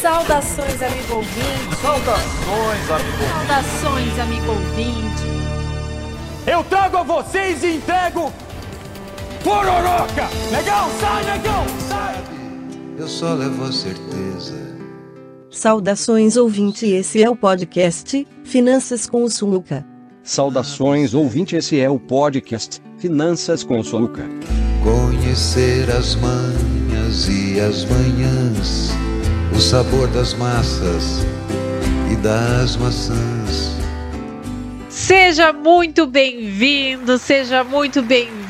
Saudações, amigo ouvinte. Saudações, amigo. Saudações, amigo ouvinte. Eu trago a vocês e entrego pororoca. Negão, sai, negão, sai. Eu só levo a certeza. Saudações ouvinte, esse é o podcast Finanças com o Suluca. Saudações ouvinte, esse é o podcast Finanças com o Soluca. Conhecer as e as manhãs, o sabor das massas e das maçãs. Seja muito bem-vindo, seja muito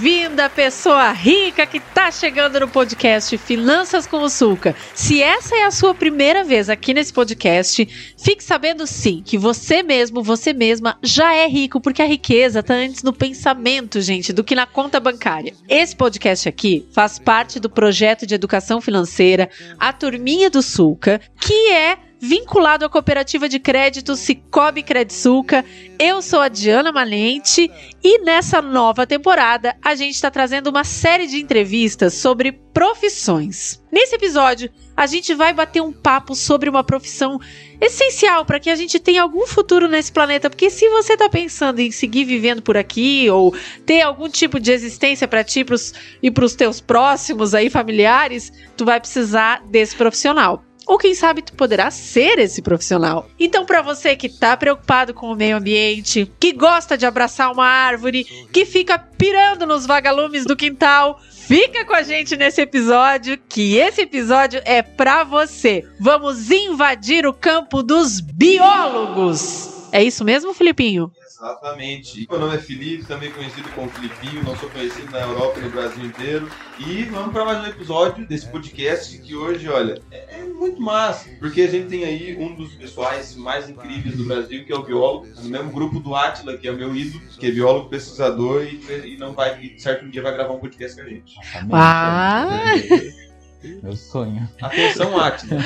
bem-vinda, pessoa rica que está chegando no podcast Finanças com o Sulca. Se essa é a sua primeira vez aqui nesse podcast, fique sabendo sim que você mesmo, você mesma já é rico, porque a riqueza está antes no pensamento, gente, do que na conta bancária. Esse podcast aqui faz parte do projeto de educação financeira A Turminha do Sulca, que é vinculado à cooperativa de crédito Cicobi Credsulca. Eu sou a Diana Malente e nessa nova temporada a gente está trazendo uma série de entrevistas sobre profissões. Nesse episódio, a gente vai bater um papo sobre uma profissão essencial para que a gente tenha algum futuro nesse planeta, porque se você está pensando em seguir vivendo por aqui ou ter algum tipo de existência para ti pros, e para os teus próximos aí familiares, tu vai precisar desse profissional ou quem sabe tu poderá ser esse profissional. Então, para você que tá preocupado com o meio ambiente, que gosta de abraçar uma árvore, que fica pirando nos vagalumes do quintal, fica com a gente nesse episódio, que esse episódio é para você. Vamos invadir o campo dos biólogos. É isso mesmo, Filipinho? Exatamente. Meu nome é Felipe, também conhecido como Filipinho, não sou conhecido na Europa e no Brasil inteiro. E vamos para mais um episódio desse podcast que hoje, olha, é, é muito massa, porque a gente tem aí um dos pessoais mais incríveis do Brasil, que é o biólogo, no mesmo grupo do Atila, que é o meu ídolo, que é biólogo, pesquisador e, e não vai, e certo dia vai gravar um podcast com a gente. Ah! Meu sonho. Atenção, Atila.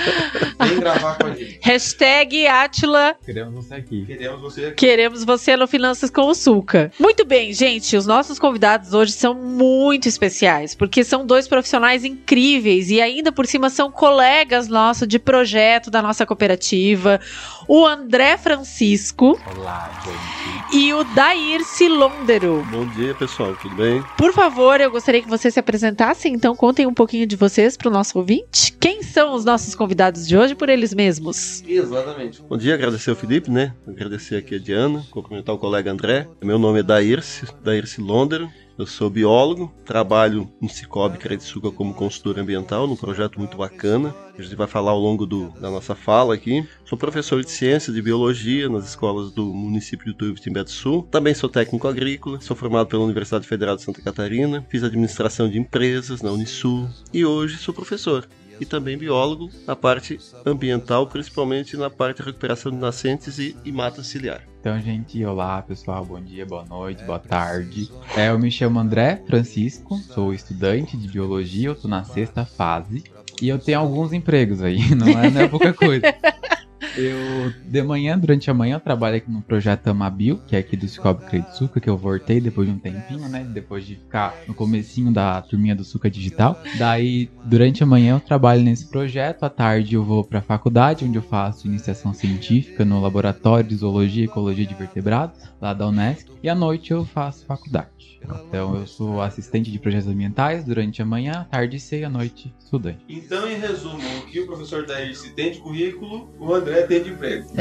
Vem gravar com a gente. Hashtag Atila Queremos você aqui. Queremos você aqui. Queremos você no Finanças com o Sulca. Muito bem, gente. Os nossos convidados hoje são muito especiais, porque são dois profissionais incríveis e ainda por cima são colegas nossos de projeto da nossa cooperativa. O André Francisco Olá, gente. e o Dair Silondero. Bom dia, pessoal, tudo bem? Por favor, eu gostaria que vocês se apresentassem, então contem um pouquinho de vocês para o nosso ouvinte. Quem são os nossos convidados de hoje por eles mesmos? Exatamente. Bom dia, agradecer ao Felipe, né? Agradecer aqui a Diana, cumprimentar o colega André. Meu nome é Dairce, Dairce Londero. Eu sou biólogo, trabalho no Cicobi Credsuca como consultor ambiental, num projeto muito bacana. A gente vai falar ao longo do- da nossa fala aqui. Sou professor de ciência de biologia nas escolas do município de Tuiuti, Timbé do Sul. Também sou técnico agrícola, sou formado pela Universidade Federal de Santa Catarina, fiz administração de empresas na Unisul e hoje sou professor. E também biólogo na parte ambiental, principalmente na parte de recuperação de nascentes e, e mata ciliar. Então, gente, olá pessoal, bom dia, boa noite, boa tarde. É, eu me chamo André Francisco, sou estudante de biologia, eu tô na sexta fase e eu tenho alguns empregos aí, não é, não é pouca coisa. Eu, de manhã, durante a manhã, eu trabalho aqui no projeto Amabil, que é aqui do Cicobi Credsuca, que eu voltei depois de um tempinho, né? Depois de ficar no comecinho da turminha do Suca Digital. Daí, durante a manhã, eu trabalho nesse projeto. À tarde, eu vou para a faculdade, onde eu faço iniciação científica no Laboratório de Zoologia e Ecologia de Vertebrados, lá da Unesc. E à noite, eu faço faculdade. Então, eu sou assistente de projetos ambientais durante a manhã, tarde e à noite, estudante. Então, em resumo, o que o professor Daírce tem de currículo, o André tem de emprego.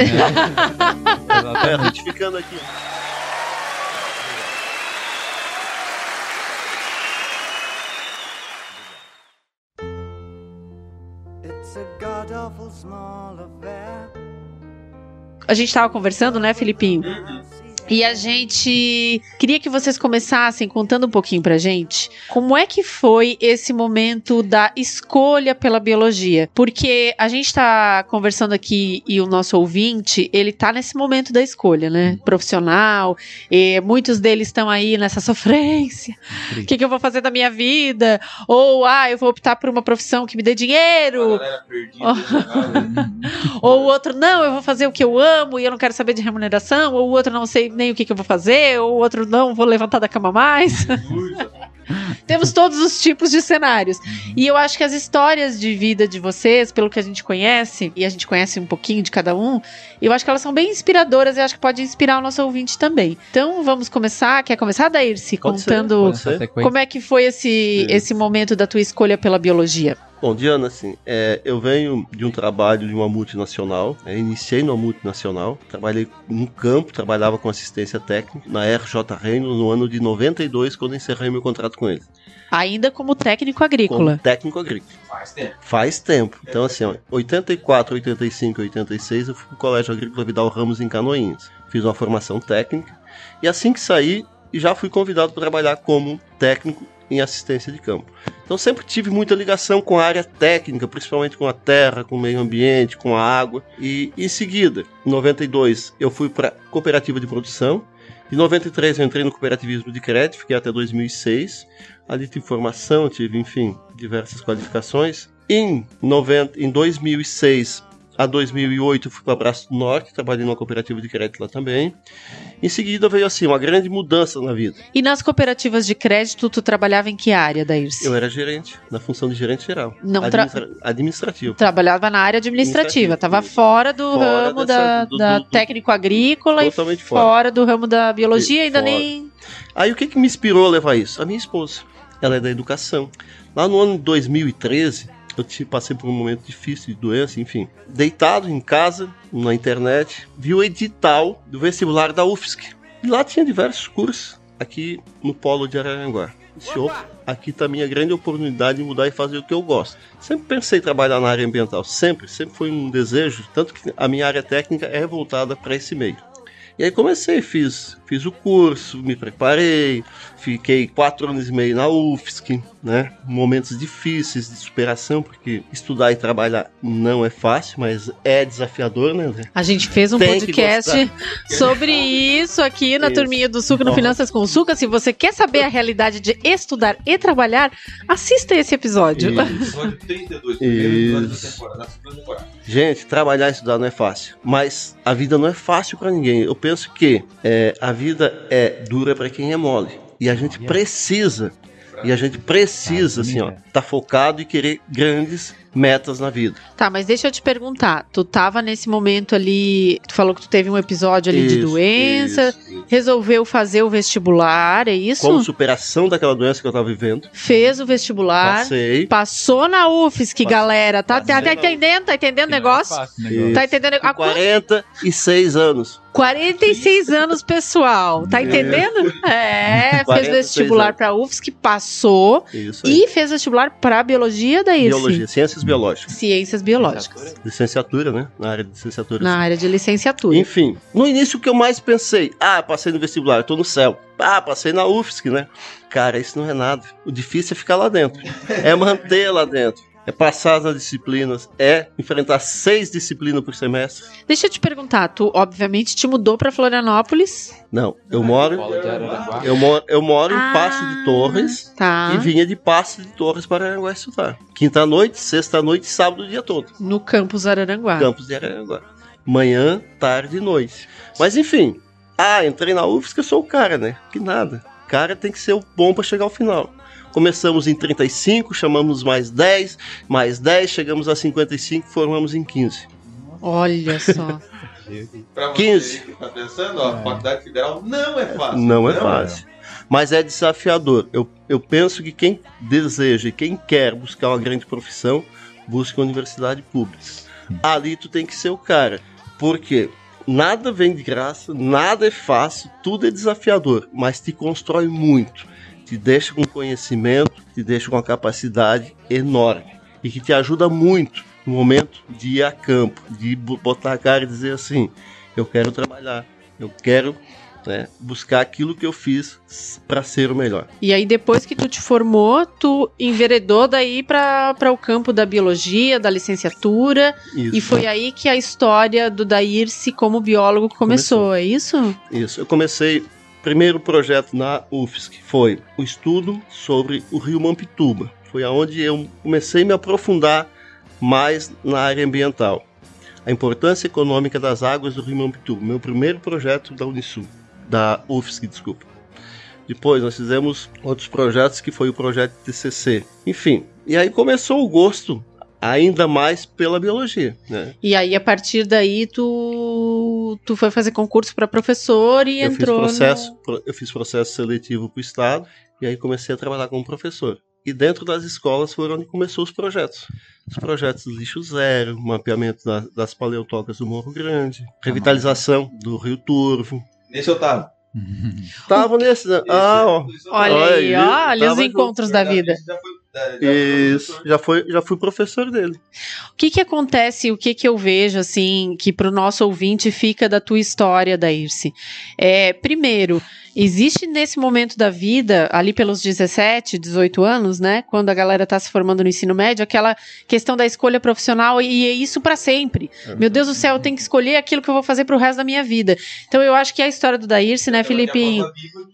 É, retificando aqui. A gente tava conversando, né, Filipinho? E a gente queria que vocês começassem contando um pouquinho pra gente como é que foi esse momento da escolha pela biologia. Porque a gente tá conversando aqui e o nosso ouvinte, ele tá nesse momento da escolha, né? Profissional, e muitos deles estão aí nessa sofrência. O que, que eu vou fazer da minha vida? Ou, ah, eu vou optar por uma profissão que me dê dinheiro. Perdida. né? Ou o outro, não, eu vou fazer o que eu amo e eu não quero saber de remuneração. Ou o outro, não sei nem o que, que eu vou fazer. Ou o outro, não, vou levantar da cama mais. Temos todos os tipos de cenários. E eu acho que as histórias de vida de vocês, pelo que a gente conhece, e a gente conhece um pouquinho de cada um, eu acho que elas são bem inspiradoras e acho que pode inspirar o nosso ouvinte também. Então vamos começar. Quer começar, Daírce, contando ser. Como é que foi esse, esse momento da tua escolha pela biologia? Bom, Diana, assim, é, eu venho de um trabalho de uma multinacional, é, iniciei numa multinacional, trabalhei no campo, trabalhava com assistência técnica na RJ Reino no ano de 92, quando encerrei meu contrato com eles, Ainda como técnico como agrícola. técnico agrícola. Faz tempo. Faz tempo. Então, assim, ó, 84, 85, 86, eu fui pro Colégio Agrícola Vidal Ramos em Canoinhas. Fiz uma formação técnica e assim que saí, já fui convidado para trabalhar como técnico em assistência de campo. Então sempre tive muita ligação com a área técnica, principalmente com a terra, com o meio ambiente, com a água. E em seguida, em 92, eu fui para cooperativa de produção. Em 93 eu entrei no cooperativismo de crédito, fiquei até 2006. Ali tive formação, tive, enfim, diversas qualificações. Em, 90, em 2006 a 2008 eu fui para Braço do Norte, trabalhei numa cooperativa de crédito lá também. Em seguida veio assim uma grande mudança na vida. E nas cooperativas de crédito, tu trabalhava em que área, Daírce? Eu era gerente, na função de gerente geral. Não tra- Administra- administrativo. Trabalhava na área administrativa, Administrativa, tava isso. fora do Fora ramo dessa- da, do- da do- técnico agrícola e fora. fora. do ramo da biologia, E ainda fora. nem. Aí o que, que me inspirou a levar isso? A minha esposa. Ela é da educação. Lá no ano de 2013, eu passei por um momento difícil de doença, enfim. Deitado em casa, na internet, vi o edital do vestibular da UFSC. E lá tinha diversos cursos, aqui no polo de Araranguá. Disse, opa, aqui está a minha grande oportunidade de mudar e fazer o que eu gosto. Sempre pensei em trabalhar na área ambiental, sempre, sempre foi um desejo, tanto que a minha área técnica é voltada para esse meio. E aí comecei, fiz, fiz o curso, me preparei, fiquei quatro anos e meio na UFSC, né? Momentos difíceis de superação, porque estudar e trabalhar não é fácil, mas é desafiador, né, André? A gente fez um Tem podcast sobre isso aqui na Isso. turminha do Suca, no Nossa. Finanças com Suca. Se você quer saber a realidade de estudar e trabalhar, assista esse episódio. Episódio 32, primeiro episódio da temporada. Gente, trabalhar e estudar não é fácil, mas a vida não é fácil para ninguém. Eu penso que é, a vida é dura para quem é mole. E a gente precisa, e a gente precisa, assim, ó, tá focado e querer grandes metas na vida. Tá, mas deixa eu te perguntar. Tu tava nesse momento ali. Tu falou que tu teve um episódio ali de Isso, doença, isso, isso. resolveu fazer o vestibular, é isso? Como superação daquela doença que eu tava vivendo, Fez o vestibular. passei. Passou na UFSC, Passei- galera. Tá, tá, passei tá entendendo? Tá entendendo o é negócio? Isso. Tá entendendo? Há quanto 46 anos. 46 anos, pessoal. Tá entendendo? É, fez 46 vestibular pra UFSC, passou e fez vestibular pra biologia daí. Biologia, ciências biológicas. Ciências biológicas. Licenciatura, né? Na área de licenciatura. Na área de licenciatura. Enfim, no início o que eu mais pensei, ah, passei no vestibular, eu tô no céu. Ah, passei na UFSC, né? Cara, isso não é nada. O difícil é ficar lá dentro. É manter lá dentro. É passar nas disciplinas, é enfrentar seis disciplinas por semestre. Deixa eu te perguntar, tu obviamente te mudou pra Florianópolis. Não, eu moro, eu moro, eu moro em Ah, Passo de Torres Tá. e vinha de Passo de Torres para Aranguá estudar. Quinta-noite, sexta-noite, sábado o dia todo. No campus Araranguá. Campos de Araranguá. Manhã, tarde e noite. Mas enfim, ah, entrei na UFSC, eu sou o cara, né? Que nada. O cara tem que ser o bom para chegar ao final. Começamos em 35, chamamos mais 10, mais 10, chegamos a 55, formamos em 15. Olha só. Pra você 15. que tá pensando, ó, a faculdade federal não é fácil. Não é fácil. Mas é desafiador. Eu, eu penso que quem deseja e quem quer buscar uma grande profissão, busca a universidade pública. Ali tu tem que ser o cara. Por quê? Nada vem de graça, nada é fácil, tudo é desafiador, mas te constrói muito. Te deixa com conhecimento, te deixa com uma capacidade enorme e que te ajuda muito no momento de ir a campo, de bo- botar a cara e dizer assim: eu quero trabalhar, eu quero né, buscar aquilo que eu fiz para ser o melhor. E aí, depois que tu te formou, tu enveredou daí pra o campo da biologia, da licenciatura. Isso. E foi aí que a história do Daírce como biólogo começou, é isso? Isso. Eu comecei. Primeiro projeto na UFSC foi o estudo sobre o rio Mampituba. Foi aonde eu comecei a me aprofundar mais na área ambiental. A importância econômica das águas do rio Mampituba. Meu primeiro projeto da Unisul, da UFSC, desculpa. Depois nós fizemos outros projetos que foi o projeto TCC. Enfim, e aí começou o gosto ainda mais pela biologia, né? E aí, a partir daí, tu, tu foi fazer concurso para professor e eu entrou. Fiz processo, no... pro- Eu fiz processo seletivo para o Estado e aí comecei a trabalhar como professor. E dentro das escolas foram onde começou os projetos. Os projetos do lixo zero, mapeamento da- das paleontocas do Morro Grande, revitalização do Rio Turvo. Nesse eu tava. Tava nesse. né? Ah, ó. Olha aí, Olha, os encontros da vida. Já foi, já foi Isso, já, foi, já fui professor dele. O que que acontece, o que que eu vejo, assim, que pro nosso ouvinte fica da tua história, da Irce? É, primeiro, existe nesse momento da vida, ali pelos 17, 18 anos, né, quando a galera tá se formando no ensino médio, aquela questão da escolha profissional e é isso pra sempre. Meu Deus do céu, eu tenho que escolher aquilo que eu vou fazer pro resto da minha vida. Então eu acho que a história do Daírce, né, Filipinho,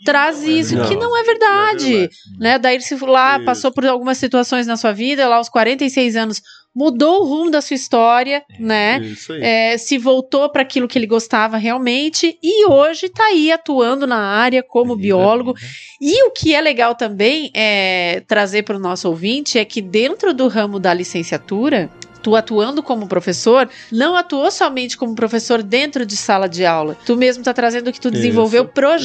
traz isso, Não, que não é Não é verdade verdade. né? Daí se lá Isso. passou por algumas situações na sua vida, lá aos 46 anos mudou o rumo da sua história, né? Isso aí. É, se voltou para aquilo que ele gostava realmente e hoje tá aí atuando na área como biólogo. vida. E o que é legal também é trazer para o nosso ouvinte é que dentro do ramo da licenciatura Tu atuando como professor, não atuou somente como professor dentro de sala de aula. Tu mesmo tá trazendo que tu Isso, desenvolveu projetos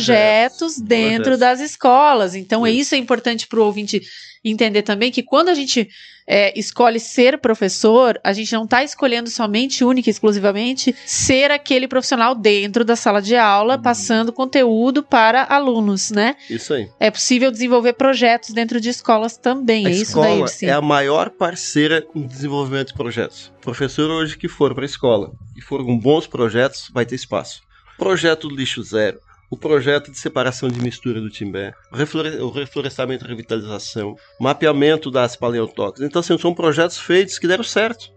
projetos, dentro projetos. das escolas. Então, é Isso. isso é importante para o ouvinte entender também que quando a gente é, escolhe ser professor, a gente não está escolhendo somente, única e exclusivamente, ser aquele profissional dentro da sala de aula, passando conteúdo para alunos, né? Isso aí. É possível desenvolver projetos dentro de escolas também. A é isso daí, escola sim. é a maior parceira no desenvolvimento de projetos. O professor hoje que for para a escola e for com bons projetos, vai ter espaço. Projeto lixo zero, o projeto de separação de mistura do Timbé, o reflore- o reflorestamento e revitalização, mapeamento das paleontocas. Então, assim, são projetos feitos que deram certo.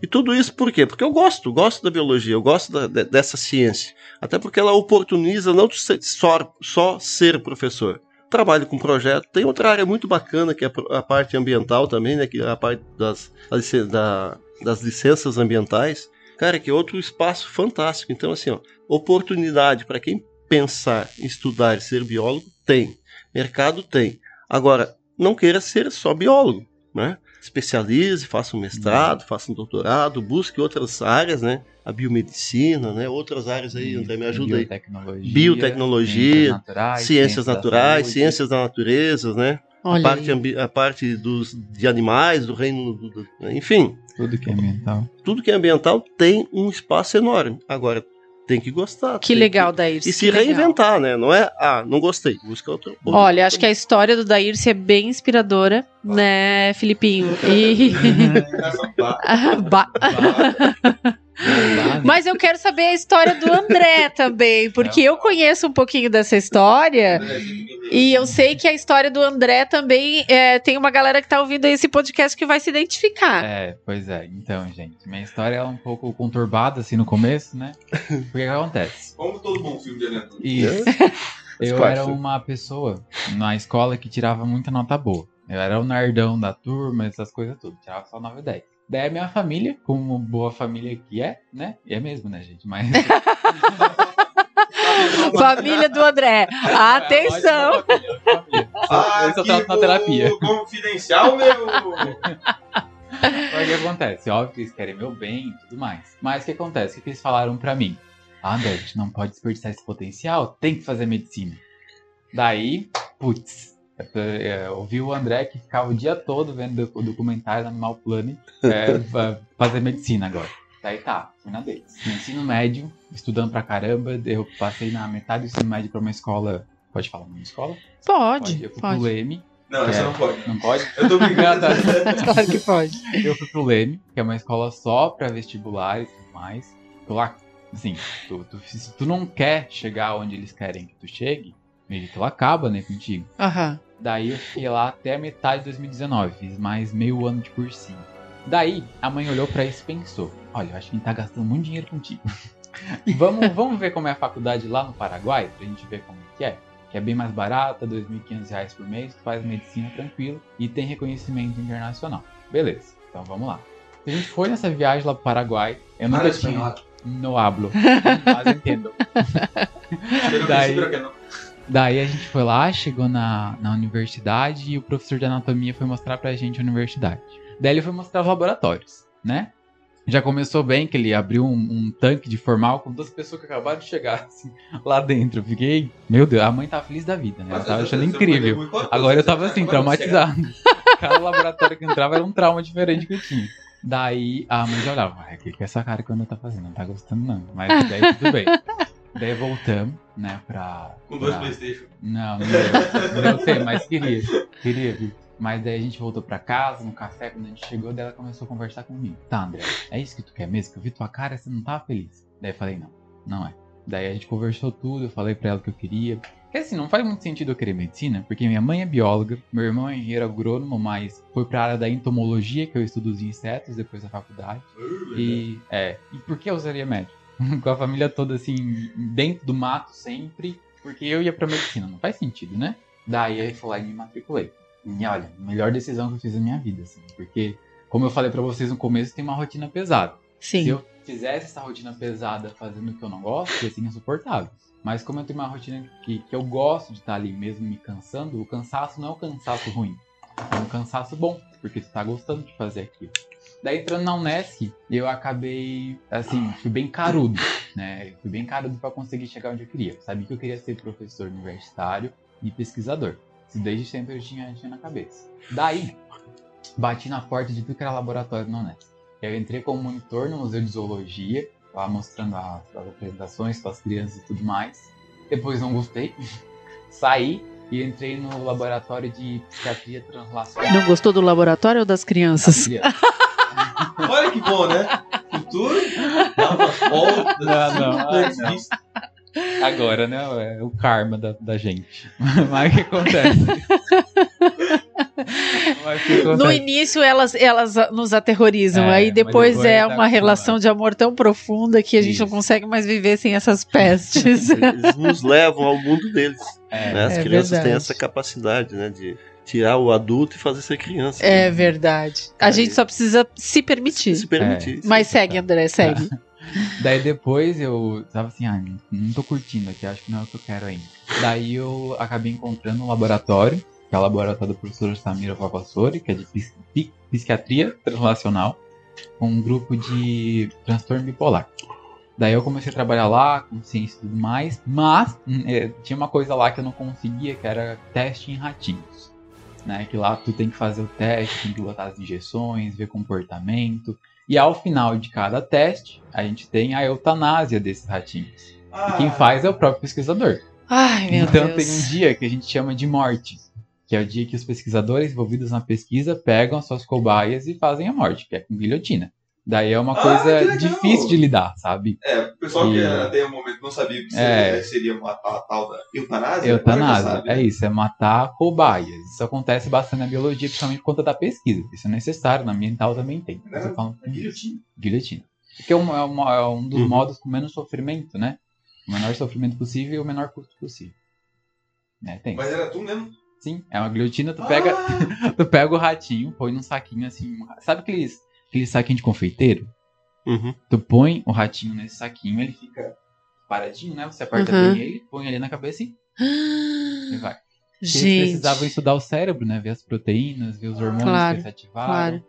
E tudo isso por quê? Porque eu gosto, gosto da biologia, eu gosto da- de- dessa ciência. Até porque ela oportuniza não só, só ser professor. Trabalho com projeto. Tem outra área muito bacana, que é a parte ambiental também, né? Que é a parte das, da- das licenças ambientais. Cara, que é outro espaço fantástico. Então, assim, ó, oportunidade para quem pensar estudar e ser biólogo, tem. Mercado tem. Agora, não queira ser só biólogo, né? Especialize, faça um mestrado, faça um doutorado, busque outras áreas, né? A biomedicina, né? Outras áreas aí, André, me ajuda aí. Biotecnologia, Biotecnologia, ciências naturais, Ciências da naturais, saúde. ciências da natureza, né? A Olha parte, aí. ambi- a parte dos, de animais, do reino. do- do- enfim, Tudo que é ambiental. tudo que é ambiental tem um espaço enorme. Agora, tem que gostar. Que legal, Daír. E se reinventar, né? Não é, ah, não gostei, busca outro. outro- Olha, acho que a história do Daírce é bem inspiradora, né, Filipinho? E... Ba- Mas eu quero saber a história do André também, porque eu conheço um pouquinho dessa história e eu sei que a história do André também é, tem uma galera que tá ouvindo esse podcast que vai se identificar. É, pois é. Então, gente, minha história é um pouco conturbada assim no começo, né? Porque o que acontece? Como todo bom filme de aventura. Isso. Eu era uma pessoa na escola que tirava muita nota boa. Eu era o nerdão da turma, essas coisas tudo. Tirava só 9 e 10. Daí a minha família, como boa família que é, né? E é mesmo, né, gente? Mas. Família do André, atenção! Ah, Eu só trato na terapia. Confidencial, meu. O que acontece? Óbvio que eles querem meu bem e tudo mais. Mas o que acontece? O que eles falaram pra mim? Ah, André, a gente não pode desperdiçar esse potencial, tem que fazer medicina. Daí, putz, ouvi o André que ficava o dia todo vendo o documentário da Animal Planet é, fazer medicina agora. Daí tá, fui na deles. No ensino médio, estudando pra caramba, eu passei na metade do ensino médio pra uma escola. Pode falar uma escola? Pode, Eu fui pode. pro Leme. Não, É. não pode. Não pode? Eu tô brincando. Claro que pode. Eu fui pro Leme, que é uma escola só pra vestibulares e tudo mais. Tô lá, assim, tu, tu- se tu não quer chegar onde eles querem que tu chegue, meio que tu acaba, né, contigo. Aham. Daí eu fiquei lá até a metade de 2019, fiz mais meio ano de cursinho. Daí a mãe olhou pra isso e pensou: Olha, eu acho que a gente tá gastando muito dinheiro contigo. vamos, vamos ver como é a faculdade lá no Paraguai, pra gente ver como é que é. Que é bem mais barata, 2.500 reais por mês, tu faz medicina tranquilo e tem reconhecimento internacional. Beleza, então vamos lá. A gente foi nessa viagem lá pro Paraguai. Eu nunca Fala tinha. No hablo. Mas entendo. Não Daí- não. Daí a gente foi lá, chegou na, na universidade e o professor de anatomia foi mostrar pra gente a universidade. Daí ele foi mostrar os laboratórios, né? Já começou bem que ele abriu um, um tanque de formal com duas pessoas que acabaram de chegar assim, lá dentro. Eu fiquei, meu Deus, a mãe tava feliz da vida, né? Ela tava achando incrível. Agora eu tava assim, traumatizado. Cada laboratório que entrava era um trauma diferente que eu tinha. Daí a mãe já olhava, "Ai, o que, que essa cara que a Ana tá fazendo? Não tá gostando, não. Mas daí tudo bem. Daí voltamos, né, pra. Com dois pra- Playstation. Não, não deu. Não tempo, mas queria. Queria? Mas daí a gente voltou pra casa, no café, quando a gente chegou, daí ela começou a conversar comigo. Tá, André, é isso que tu quer mesmo? Que eu vi tua cara, você não tava feliz. Daí eu falei, não, não é. Daí a gente conversou tudo, eu falei pra ela o que eu queria. Porque assim, não faz muito sentido eu querer medicina, porque minha mãe é bióloga, meu irmão é engenheiro agrônomo, mas foi pra área da entomologia, que eu estudo os insetos depois da faculdade. E é, e por que eu usaria médico? Com a família toda assim, dentro do mato sempre, porque eu ia pra medicina, não faz sentido, né? Daí eu fui lá e me matriculei. E olha, melhor decisão que eu fiz na minha vida, assim, porque, como eu falei pra vocês no começo, tem uma rotina pesada. Se Sim. eu fizesse essa rotina pesada fazendo o que eu não gosto, ia ser insuportável. Mas como eu tenho uma rotina que, que eu gosto de estar ali mesmo me cansando, o cansaço não é um cansaço ruim. É um cansaço bom, porque tu tá gostando de fazer aquilo. Daí entrando na Unesc, eu acabei, assim, fui bem carudo, né? Fui bem carudo pra conseguir chegar onde eu queria. Sabia que eu queria ser professor universitário e pesquisador. Isso desde sempre eu tinha, tinha na cabeça. Daí, bati na porta de tudo que era laboratório na Unesc. Eu entrei como monitor no Museu de Zoologia, lá mostrando as, as apresentações para as crianças e tudo mais. Depois não gostei, saí e entrei no laboratório de psiquiatria translacional. Não gostou do laboratório ou das crianças? Olha que bom, né? Futuro, uma volta. Não, não, não. Agora, né? É o karma da, da gente. Mas o que acontece? No início elas, elas nos aterrorizam, É, aí depois depois é tá uma relação de amor tão profunda que a gente não Isso. consegue mais viver sem essas pestes. Eles nos levam ao mundo deles. É, né? As É crianças verdade. têm essa capacidade, né? De tirar o adulto e fazer ser criança. É verdade. A Aí- gente só precisa se permitir. Se permitir. Mas segue, André, segue. Daí depois eu tava assim, ah, não- tô curtindo aqui, acho que não é o que eu quero ainda. Daí eu acabei encontrando um laboratório, que é o laboratório do professor Samira Vavassori, que é de psiquiatria translacional, com um grupo de transtorno bipolar. Daí eu comecei a trabalhar lá, com ciência e tudo mais, mas hum, é, tinha uma coisa lá que eu não conseguia, que era teste em ratinhos. Né, que lá tu tem que fazer o teste, tem que botar as injeções, ver comportamento. E ao final de cada teste, a gente tem a eutanásia desses ratinhos. E quem faz é o próprio pesquisador. Ai, meu então Deus. tem um dia que a gente chama de morte, que é o dia que os pesquisadores envolvidos na pesquisa pegam as suas cobaias e fazem a morte, que é com guilhotina. Daí é uma Ah, coisa que difícil de lidar, sabe? É, o pessoal que E- até o momento não sabia que É. seria, uma, a tal da eutanásia. Eutanásia, é né? isso, é matar cobaias. Isso acontece bastante na biologia, principalmente por conta da pesquisa. Isso é necessário, na ambiental também tem. É, Você fala- é guilhotina. guilhotina. Porque é, uma- é uma- é um dos Uhum. modos com menos sofrimento, né? O menor sofrimento possível e o menor custo possível. Né? Tem. Mas era tu mesmo? Sim, é uma guilhotina, tu pega, Ah, tu pega o ratinho, põe num saquinho assim. Sabe aqueles, aqueles saquinhos de confeiteiro? Uhum. Tu põe o ratinho nesse saquinho, ele fica paradinho, né? Você aperta Uhum. bem ele, põe ele na cabeça e, e vai. Porque Eles Gente. precisavam estudar o cérebro, né? Ver as proteínas, ver os hormônios Claro, que se ativaram. claro.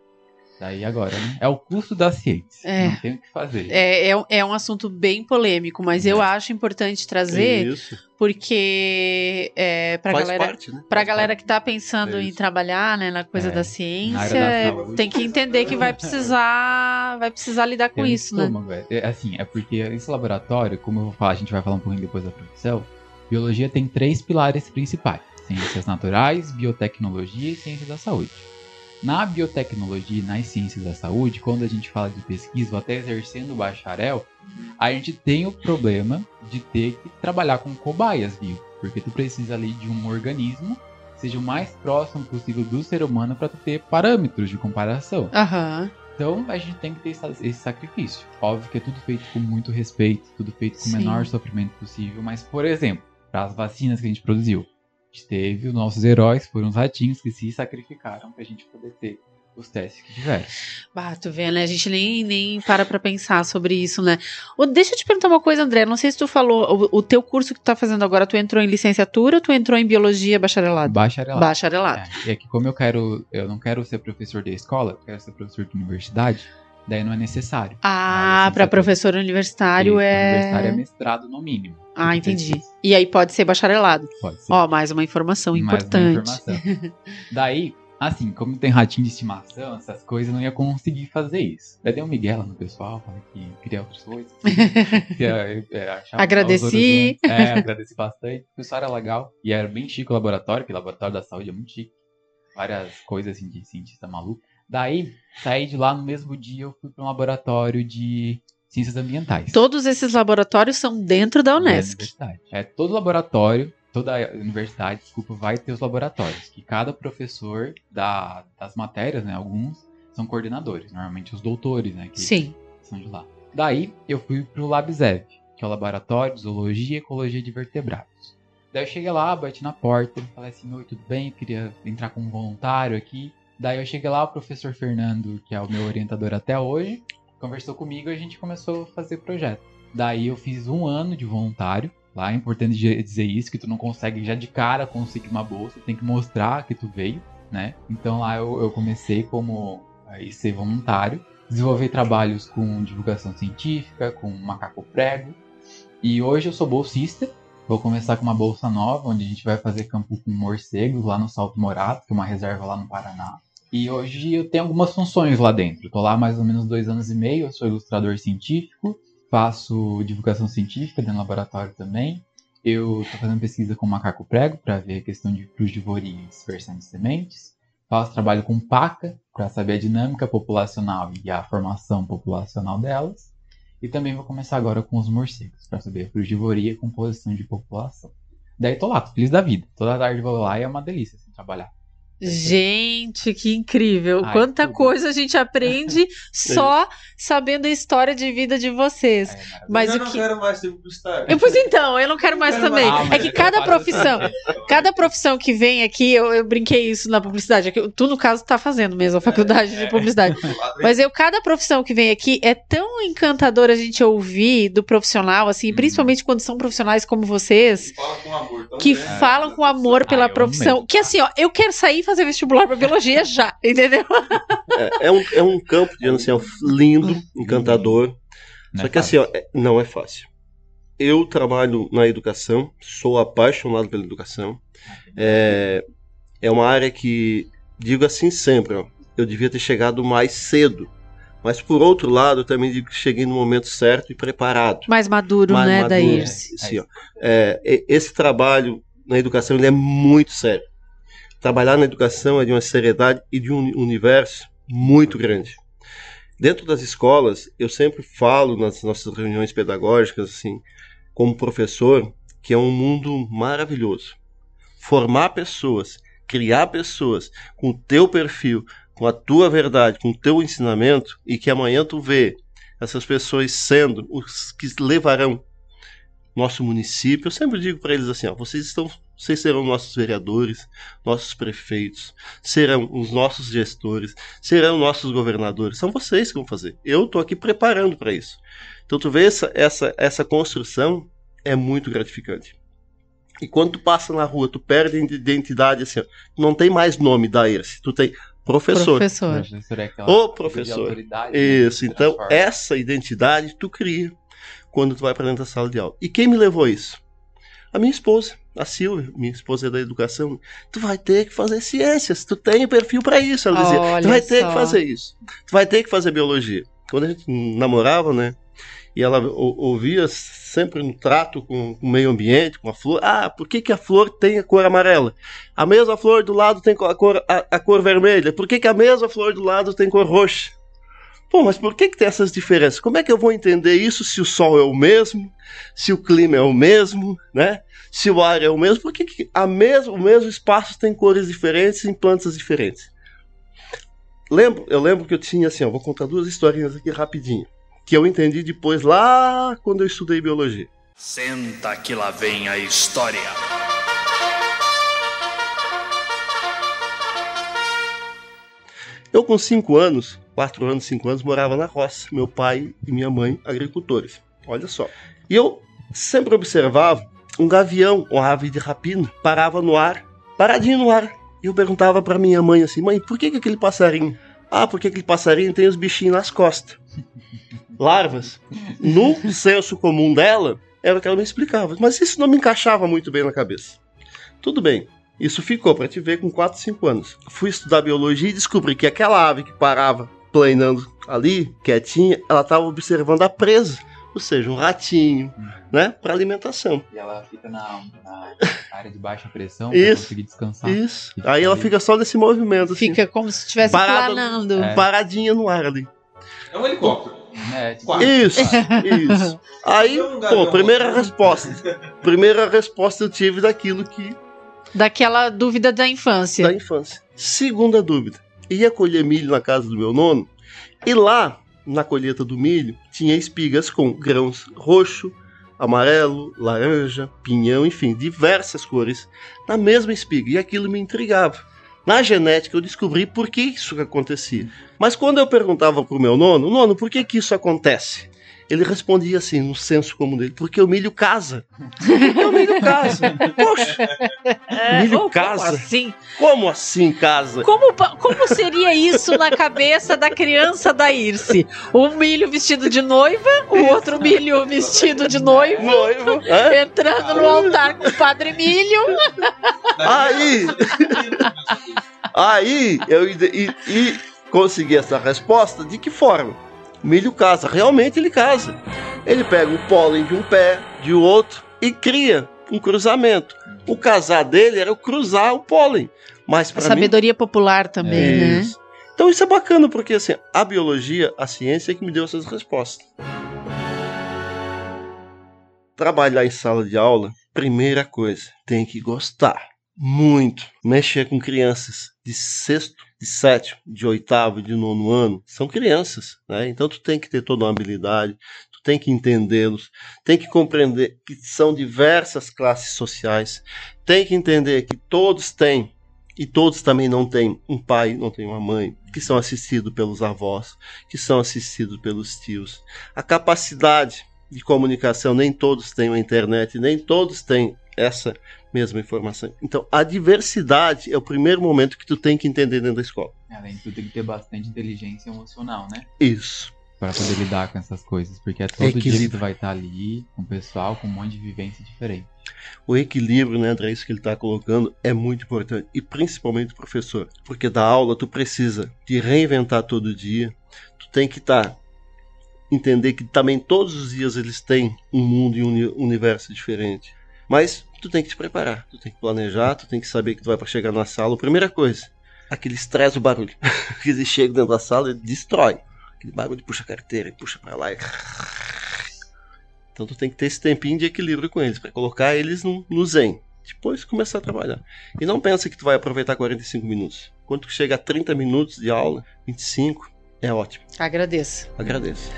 Daí agora, né? É o custo da ciência. É. Não tem o que fazer. É, é, é um assunto bem polêmico, mas eu É. acho importante trazer, Isso. porque é, pra Faz galera. parte, né? Pra Faz galera parte. que tá pensando É em trabalhar, né, na coisa É, da ciência, da é, tem que entender que vai precisar, vai precisar lidar com Tem um isso, né? estômago, é. É, Assim, é porque esse laboratório, como eu vou falar, a gente vai falar um pouquinho depois da profissão, biologia tem três pilares principais: ciências naturais, biotecnologia e ciências da saúde. Na biotecnologia e nas ciências da saúde, quando a gente fala de pesquisa ou até exercendo o bacharel, a gente tem o problema de ter que trabalhar com cobaias vivas, porque tu precisa ali de um organismo que seja o mais próximo possível do ser humano para tu ter parâmetros de comparação. Então a gente tem que ter esse sacrifício. Óbvio que é tudo feito com muito respeito, tudo feito com o menor sofrimento possível. Mas, por exemplo, para as vacinas que a gente produziu, gente teve os nossos heróis, foram os ratinhos que se sacrificaram para a gente poder ter os testes que tiveram. Bah, tu vê, né? A gente nem, nem para pra pensar sobre isso, né? Deixa eu te perguntar uma coisa, André. Não sei se tu falou, o, o teu curso que tu tá fazendo agora, tu entrou em licenciatura ou tu entrou em biologia bacharelado? Bacharelado. Bacharelado. É, e aqui, como eu quero, eu não quero ser professor de escola, eu quero ser professor de universidade, daí não é necessário. Ah, A pra licenciatura. professor universitário é. Universitário é mestrado no mínimo. Ah, entendi. E aí pode ser bacharelado. Pode ser. Ó, mais uma informação Mais uma importante. informação. Daí, assim, como tem ratinho de estimação, essas coisas, eu não ia conseguir fazer isso. Daí dei um Miguel lá no pessoal, falei que queria outras coisas. que, é, é, achava Agradeci. É, agradeci bastante. O pessoal era legal. E era bem chique o laboratório, que o laboratório da saúde é muito chique. Várias coisas assim de cientista maluco. Daí, saí de lá no mesmo dia, eu fui para um laboratório de ciências ambientais. Todos esses laboratórios são dentro da Unesc. universidade. É, todo laboratório, toda universidade, desculpa, vai ter os laboratórios. Que cada professor da, das matérias, né, alguns, são coordenadores. Normalmente os doutores, né, que Sim. são de lá. Daí, eu fui pro LabZev, que é o Laboratório de Zoologia e Ecologia de Vertebrados. Daí eu cheguei lá, bati na porta, falei assim, oi, tudo bem? Eu queria entrar como voluntário aqui. Daí eu cheguei lá, o professor Fernando, que é o meu orientador até hoje, conversou comigo e a gente começou a fazer projeto. Daí eu fiz um ano de voluntário. Lá é importante dizer isso, que tu não consegue já de cara conseguir uma bolsa, tem que mostrar que tu veio, né? Então lá eu, eu comecei como aí ser voluntário, desenvolver trabalhos com divulgação científica, com macaco prego. E hoje eu sou bolsista. Vou começar com uma bolsa nova, onde a gente vai fazer campo com morcegos lá no Salto Morado, que é uma reserva lá no Paraná. E hoje eu tenho algumas funções lá dentro. Tô lá mais ou menos dois anos e meio. Eu sou ilustrador científico, faço divulgação científica dentro do laboratório também. Eu tô fazendo pesquisa com macaco prego para ver a questão de frugivoria e dispersão de sementes. Faço trabalho com paca para saber a dinâmica populacional e a formação populacional delas. E também vou começar agora com os morcegos para saber a frugivoria e composição de população. Daí tô lá, feliz da vida. Toda tarde vou lá e é uma delícia assim, trabalhar. Gente, que incrível. Ai, Quanta tudo. coisa a gente aprende só sabendo a história de vida de vocês. É. Mas eu o não que. quero mais ser publicitário. Eu, pois então, eu não quero mais quero também. mais. Ah, é que eu cada profissão, cada profissão que vem aqui, eu, eu brinquei isso na publicidade. é que Tu, no caso, tá fazendo mesmo a faculdade de publicidade. Mas eu, cada profissão que vem aqui é tão encantador a gente ouvir do profissional, assim, Uhum. principalmente quando são profissionais como vocês, Fala com amor. que falam com amor pela Ah, eu profissão. Que assim, ó, eu quero sair fazer vestibular pra biologia já, entendeu? É, é um, é um campo de assim, ó, lindo, encantador. Não Só é que assim, ó, é- não é fácil. Eu trabalho na educação, sou apaixonado pela educação. É, é uma área que, digo assim sempre, ó, eu devia ter chegado mais cedo. Mas por outro lado, eu também digo que cheguei no momento certo e preparado. Mais maduro, Mais né, maduro. Daírce? Assim, ó, é, esse trabalho na educação ele é muito sério. Trabalhar na educação é de uma seriedade e de um universo muito grande. Dentro das escolas, eu sempre falo nas nossas reuniões pedagógicas, assim, como professor, que é um mundo maravilhoso. Formar pessoas, criar pessoas com o teu perfil, com a tua verdade, com o teu ensinamento, e que amanhã tu vê essas pessoas sendo os que levarão nosso município. Eu sempre digo para eles assim, ó, vocês estão, vocês serão nossos vereadores, nossos prefeitos, serão os nossos gestores, serão nossos governadores. São vocês que vão fazer. Eu estou aqui preparando para isso. Então tu vê essa, essa, essa construção é muito gratificante. E quando tu passa na rua, tu perde a identidade assim, ó, não tem mais nome da ERSE, tu tem professor. Professor. Professor é de professor. né, Isso, então essa identidade tu cria quando tu vai para dentro da sala de aula. E quem me levou a isso? A minha esposa, a Silvia, minha esposa é da educação. Tu vai ter que fazer ciências, tu tem perfil para isso, ela dizia. Olha tu vai ter só. que fazer isso. Tu vai ter que fazer biologia. Quando a gente namorava, né? E ela ou- ouvia sempre no trato com, com o meio ambiente, com a flor. Ah, por que, que a flor tem a cor amarela? A mesma flor do lado tem a cor, a, a cor vermelha. Por que, que a mesma flor do lado tem cor roxa? Pô, mas por que, que tem essas diferenças? Como é que eu vou entender isso se o sol é o mesmo, se o clima é o mesmo, né? Se o ar é o mesmo? Por que, que a mesmo, o mesmo espaço tem cores diferentes em plantas diferentes? Lembro, eu lembro que eu tinha assim, ó, vou contar duas historinhas aqui rapidinho, que eu entendi depois lá quando eu estudei biologia. Senta que lá vem a história. Eu, com 5 anos, 4 anos, 5 anos, morava na roça. Meu pai e minha mãe, agricultores. Olha só. E eu sempre observava um gavião, uma ave de rapina, parava no ar, paradinho no ar. E eu perguntava para minha mãe assim: mãe, por que, que aquele passarinho? Ah, porque aquele passarinho tem os bichinhos nas costas. Larvas. No senso comum dela, era o que ela me explicava. Mas isso não me encaixava muito bem na cabeça. Tudo bem. Isso ficou para te ver com 4, 5 anos. Fui estudar biologia e descobri que aquela ave que parava planando ali, quietinha, ela estava observando a presa. Ou seja, um ratinho, né? Para alimentação. E ela fica na, na área de baixa pressão Isso. pra conseguir descansar. Isso. Aí ela fica só nesse movimento. Assim, Fica como se estivesse planando. É. paradinha no ar ali. É um helicóptero. É, tipo. Isso, isso. Aí, pô, gavião, primeira resposta. Primeira resposta eu tive daquilo que Daquela dúvida da infância. da infância. Segunda dúvida. Ia colher milho na casa do meu nono e lá na colheita do milho tinha espigas com grãos roxo, amarelo, laranja, pinhão, enfim, diversas cores na mesma espiga e aquilo me intrigava. Na genética eu descobri por que isso acontecia. Mas quando eu perguntava pro meu nono, nono, por que que isso acontece? Ele respondia assim, no senso comum dele, porque o milho casa. Porque o milho casa. Poxa, É, milho oh, como casa? assim? como assim casa? Como, como seria isso na cabeça da criança da Irce? Um milho vestido de noiva, o outro milho vestido de noivo, Noivo, entrando no altar com o padre Milho. Aí, aí eu e, e consegui essa resposta de que forma? O milho casa, realmente ele casa. Ele pega o pólen de um pé, de outro e cria um cruzamento. O casar dele era o cruzar o pólen. Mas A para mim sabedoria popular também, né? Isso. Então isso é bacana porque assim, a biologia, a ciência é que me deu essas respostas. Trabalhar em sala de aula, primeira coisa, tem que gostar muito. Mexer com crianças de sexto, de sétimo, de oitavo, de nono ano, são crianças, né? Então tu tem que ter toda uma habilidade, tu tem que entendê-los, tem que compreender que são diversas classes sociais, tem que entender que todos têm e todos também não têm um pai, não têm uma mãe, que são assistidos pelos avós, que são assistidos pelos tios. A capacidade de comunicação, nem todos têm uma internet, nem todos têm essa mesma informação. Então, a diversidade é o primeiro momento que tu tem que entender dentro da escola. Além de tudo, tem que ter bastante inteligência emocional, né? Isso. Pra poder lidar com essas coisas. Porque é todo dia que Equilíbrio. tu vai estar ali com o pessoal, com um monte de vivência diferente. O equilíbrio, né, André, isso que ele está colocando é muito importante. E principalmente o professor. Porque da aula tu precisa de reinventar todo dia. Tu tem que estar. entender que também todos os dias eles têm um mundo e um uni- universo diferente. Mas tu tem que te preparar, tu tem que planejar, tu tem que saber que tu vai para chegar na sala. Primeira coisa, aquele estresse do barulho. que eles chegam dentro da sala e destrói. Aquele barulho puxa a carteira, puxa para lá e então tu tem que ter esse tempinho de equilíbrio com eles, para colocar eles no, no zen. Depois começar a trabalhar. E não pensa que tu vai aproveitar 45 minutos. Quando tu chega a 30 minutos de aula, 25, é ótimo. Agradeço. Agradeço.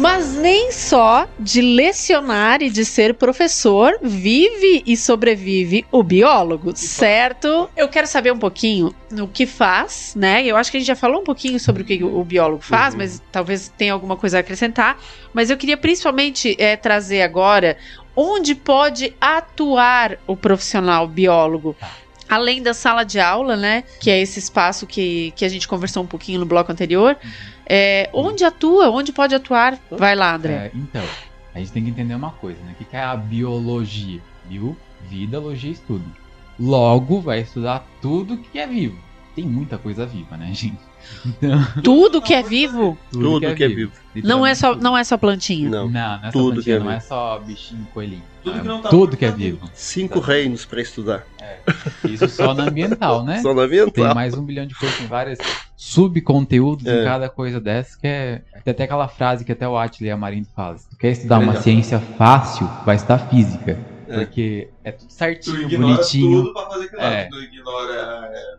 Mas nem só de lecionar e de ser professor vive e sobrevive o biólogo, certo? Eu quero saber um pouquinho o que faz, né? Eu acho que a gente já falou um pouquinho sobre o que o biólogo faz, mas talvez tenha alguma coisa a acrescentar. Mas eu queria principalmente eh, trazer agora onde pode atuar o profissional biólogo. Além da sala de aula, né? Que é esse espaço que, que a gente conversou um pouquinho no bloco anterior. É, onde atua? Onde pode atuar? Vai lá, André. É, então, a gente tem que entender uma coisa, né? O que é a biologia? Bio, vida, logia, estudo. Logo, vai estudar tudo que é vivo. Tem muita coisa viva, né, gente? Tudo que é vivo Tudo que é vivo. não é só, não é só plantinha. Não. Não, não é só Tudo plantinha, que é não vivo. é só bichinho, coelhinho. Tudo que não tá Tudo que é tá vivo. Cinco reinos para estudar. Isso só na ambiental, né? Só na Tem ambiental. mais um bilhão de coisas, tem vários subconteúdos É. em cada coisa dessa, que é. Tem até aquela frase que até o Atila e a Marindo fazem. Se tu quer estudar uma Legal. ciência fácil, vai estudar física. É. Porque é tudo Tu certinho, ignora bonitinho. tudo pra fazer lá. É. Tu não ignora é, é,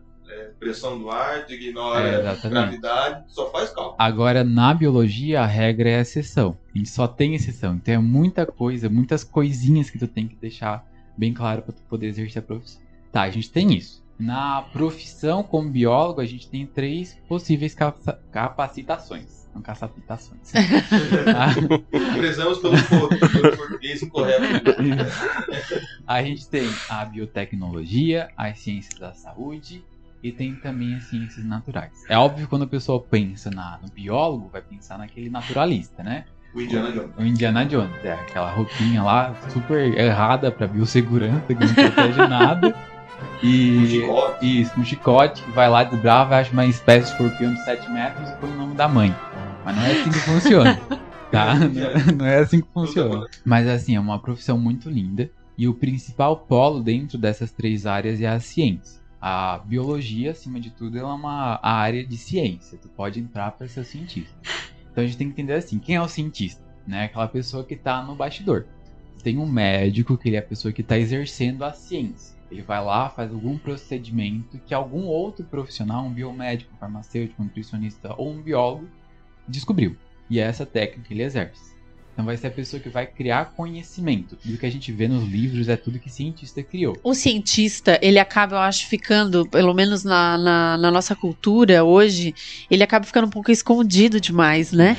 pressão do ar, tu ignora É, gravidade, só faz cálculo. Agora, na biologia, a regra é a exceção. A gente só tem exceção. Então é muita coisa, muitas coisinhas que tu tem que deixar bem claro para tu poder exercer a profissão. Tá, a gente tem isso. Na profissão como biólogo, a gente tem três possíveis capa- capacitações. Não capacitações. Prezamos pelo, po- pelo português incorreto. a gente tem a biotecnologia, as ciências da saúde e tem também as ciências naturais. É óbvio que quando a pessoa pensa na- no biólogo, vai pensar naquele naturalista, né? O Indiana Jones. O Indiana Jones, é aquela roupinha lá super errada pra biossegurança, que não protege nada. E. Um chicote. Isso, um chicote que vai lá desbrava, acha uma espécie de escorpião de 7 metros e põe o nome da mãe. Mas não é assim que funciona. Tá? Não- Não é assim que funciona. Mas assim, é uma profissão muito linda. E o principal polo dentro dessas três áreas é a ciência. A biologia, acima de tudo, é uma área de ciência. Tu pode entrar para ser cientista. Então a gente tem que entender assim, quem é o cientista? Né? Aquela pessoa que está no bastidor. Tem um médico, que ele é a pessoa que está exercendo a ciência. Ele vai lá, faz algum procedimento que algum outro profissional, um biomédico, um farmacêutico, um nutricionista ou um biólogo descobriu. E é essa técnica ele exerce. Então vai ser a pessoa que vai criar conhecimento. Tudo que a gente vê nos livros é tudo que cientista criou. O cientista, ele acaba, eu acho, ficando, pelo menos na, na, na nossa cultura hoje, ele acaba ficando um pouco escondido demais, né?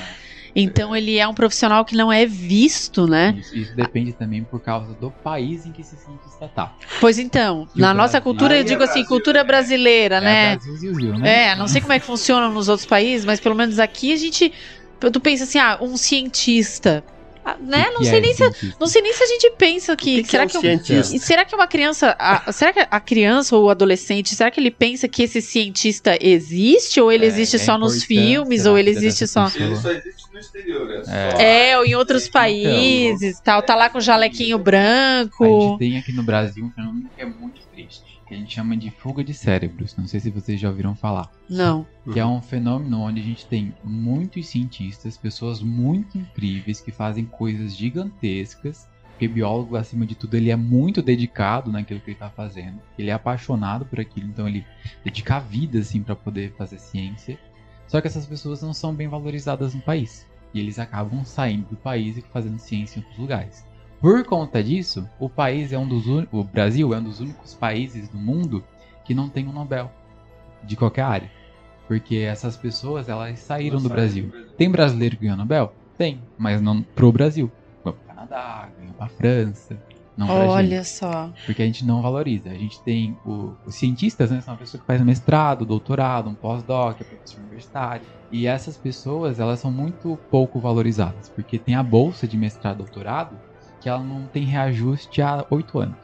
Então ele é um profissional que não é visto, né? Isso, isso depende também por causa do país em que esse cientista tá. Pois então, E o na nossa Brasil? cultura, eu é digo assim, Brasil, cultura né? brasileira, É né? Brasil, Zil, Zil, né? É, não sei como é que funciona nos outros países, mas pelo menos aqui a gente. Tu pensa assim, ah, um cientista. Ah, né? Não que sei, é nem se, não sei nem se a gente pensa que. que que será é um que, um- cientista? e será que uma criança. a- será que a criança ou o adolescente, será que ele pensa que esse cientista existe? Ou ele É, existe é só nos importante filmes? a Ou ele existe só. pessoa. Ele só existe no exterior, é. É, ou em outros Então, países tal. Tá lá com o jalequinho A branco. gente tem aqui no Brasil um fenômeno que é muito triste, que a gente chama de fuga de cérebros. Não sei se vocês já ouviram falar. Não. Que é um fenômeno onde a gente tem muitos cientistas, pessoas muito incríveis que fazem coisas gigantescas. Porque biólogo, acima de tudo, ele é muito dedicado naquilo que ele está fazendo. Ele é apaixonado por aquilo, então ele dedica a vida assim para poder fazer ciência. Só que essas pessoas não são bem valorizadas no país. E eles acabam saindo do país e fazendo ciência em outros lugares. Por conta disso, o país é um dos un... o Brasil é um dos únicos países do mundo que não tem um Nobel de qualquer área. Porque essas pessoas, elas saíram do Brasil. Tem brasileiro que ganhou Nobel? Tem, mas não pro Brasil. Ganhou pro Canadá, ganhou pra França, não pra gente. Olha só. Porque a gente não valoriza. A gente tem o- os cientistas, né? São uma pessoa que faz mestrado, doutorado, um pós-doc, é professor universitário. E essas pessoas, elas são muito pouco valorizadas. Porque tem a bolsa de mestrado, doutorado, que ela não tem reajuste há oito anos.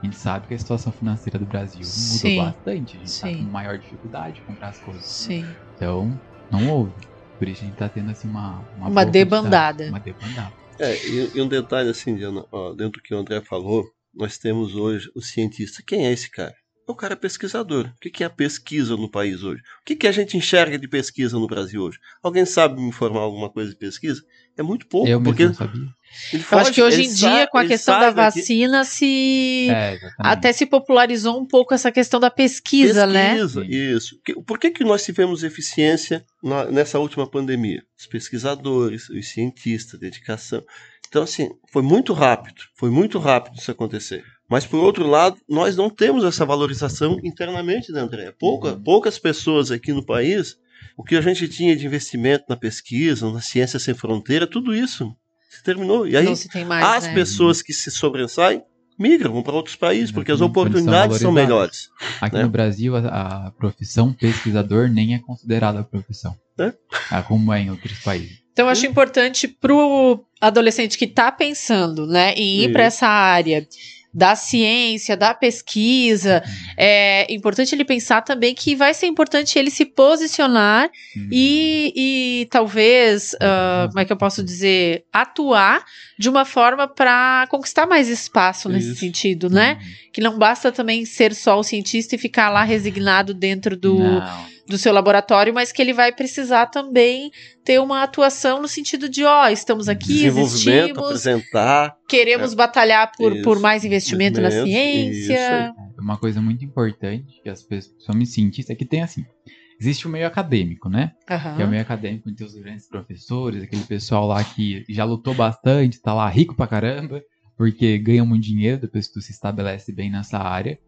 A gente sabe que a situação financeira do Brasil Sim. mudou bastante. A gente tá Sim. com maior dificuldade de comprar as coisas. Sim. Então, não houve. Por isso a gente tá tendo assim uma... Uma pouca debandada. Uma debandada. É, e, e um detalhe assim, Diana, ó, dentro do que o André falou, nós temos hoje o cientista. Quem é esse cara? É o cara pesquisador. O que é a pesquisa no país hoje? O que, que a gente enxerga de pesquisa no Brasil hoje? Alguém sabe me informar alguma coisa de pesquisa? É muito pouco, Eu mesmo porque não sabia. Ele Eu acho que hoje em dia, com a questão da daqui- vacina, se. É. Até se popularizou um pouco essa questão da pesquisa, né? Pesquisa, isso. Que- Por que, que nós tivemos eficiência na- nessa última pandemia? Os pesquisadores, os cientistas, dedicação. Então, assim, foi muito rápido. Foi muito rápido isso acontecer. Mas, por outro lado, nós não temos essa valorização internamente, né, André? Pouca, Uhum. Poucas pessoas aqui no país, o que a gente tinha de investimento na pesquisa, na ciência sem fronteira, tudo isso se terminou. E aí, Não se tem mais. as né? pessoas que se sobressaem migram vão para outros países, porque as são oportunidades são valorizadas. melhores. Aqui né? no Brasil, a, a profissão pesquisador nem é considerada profissão. É? Ah, como é em outros países. Então, eu acho importante pro adolescente que tá pensando, né, em ir para essa área da ciência, da pesquisa, é importante ele pensar também que vai ser importante ele se posicionar Hum. e, e talvez, ah, como é que eu posso dizer, atuar de uma forma para conquistar mais espaço nesse Isso. sentido, né? Que não basta também ser só o cientista e ficar lá resignado dentro do, Não. Do seu laboratório, mas que ele vai precisar também ter uma atuação no sentido de, ó, estamos aqui, Desenvolvimento, existimos, apresentar. queremos batalhar por, Isso. por mais investimento na ciência. O uma coisa muito importante que as pessoas, principalmente cientistas, é que tem assim. Existe o meio acadêmico, né? Aham. Que é o meio acadêmico, tem os grandes professores, aquele pessoal lá que já lutou bastante, tá lá rico pra caramba, porque ganha muito dinheiro depois que tu se estabelece bem nessa área.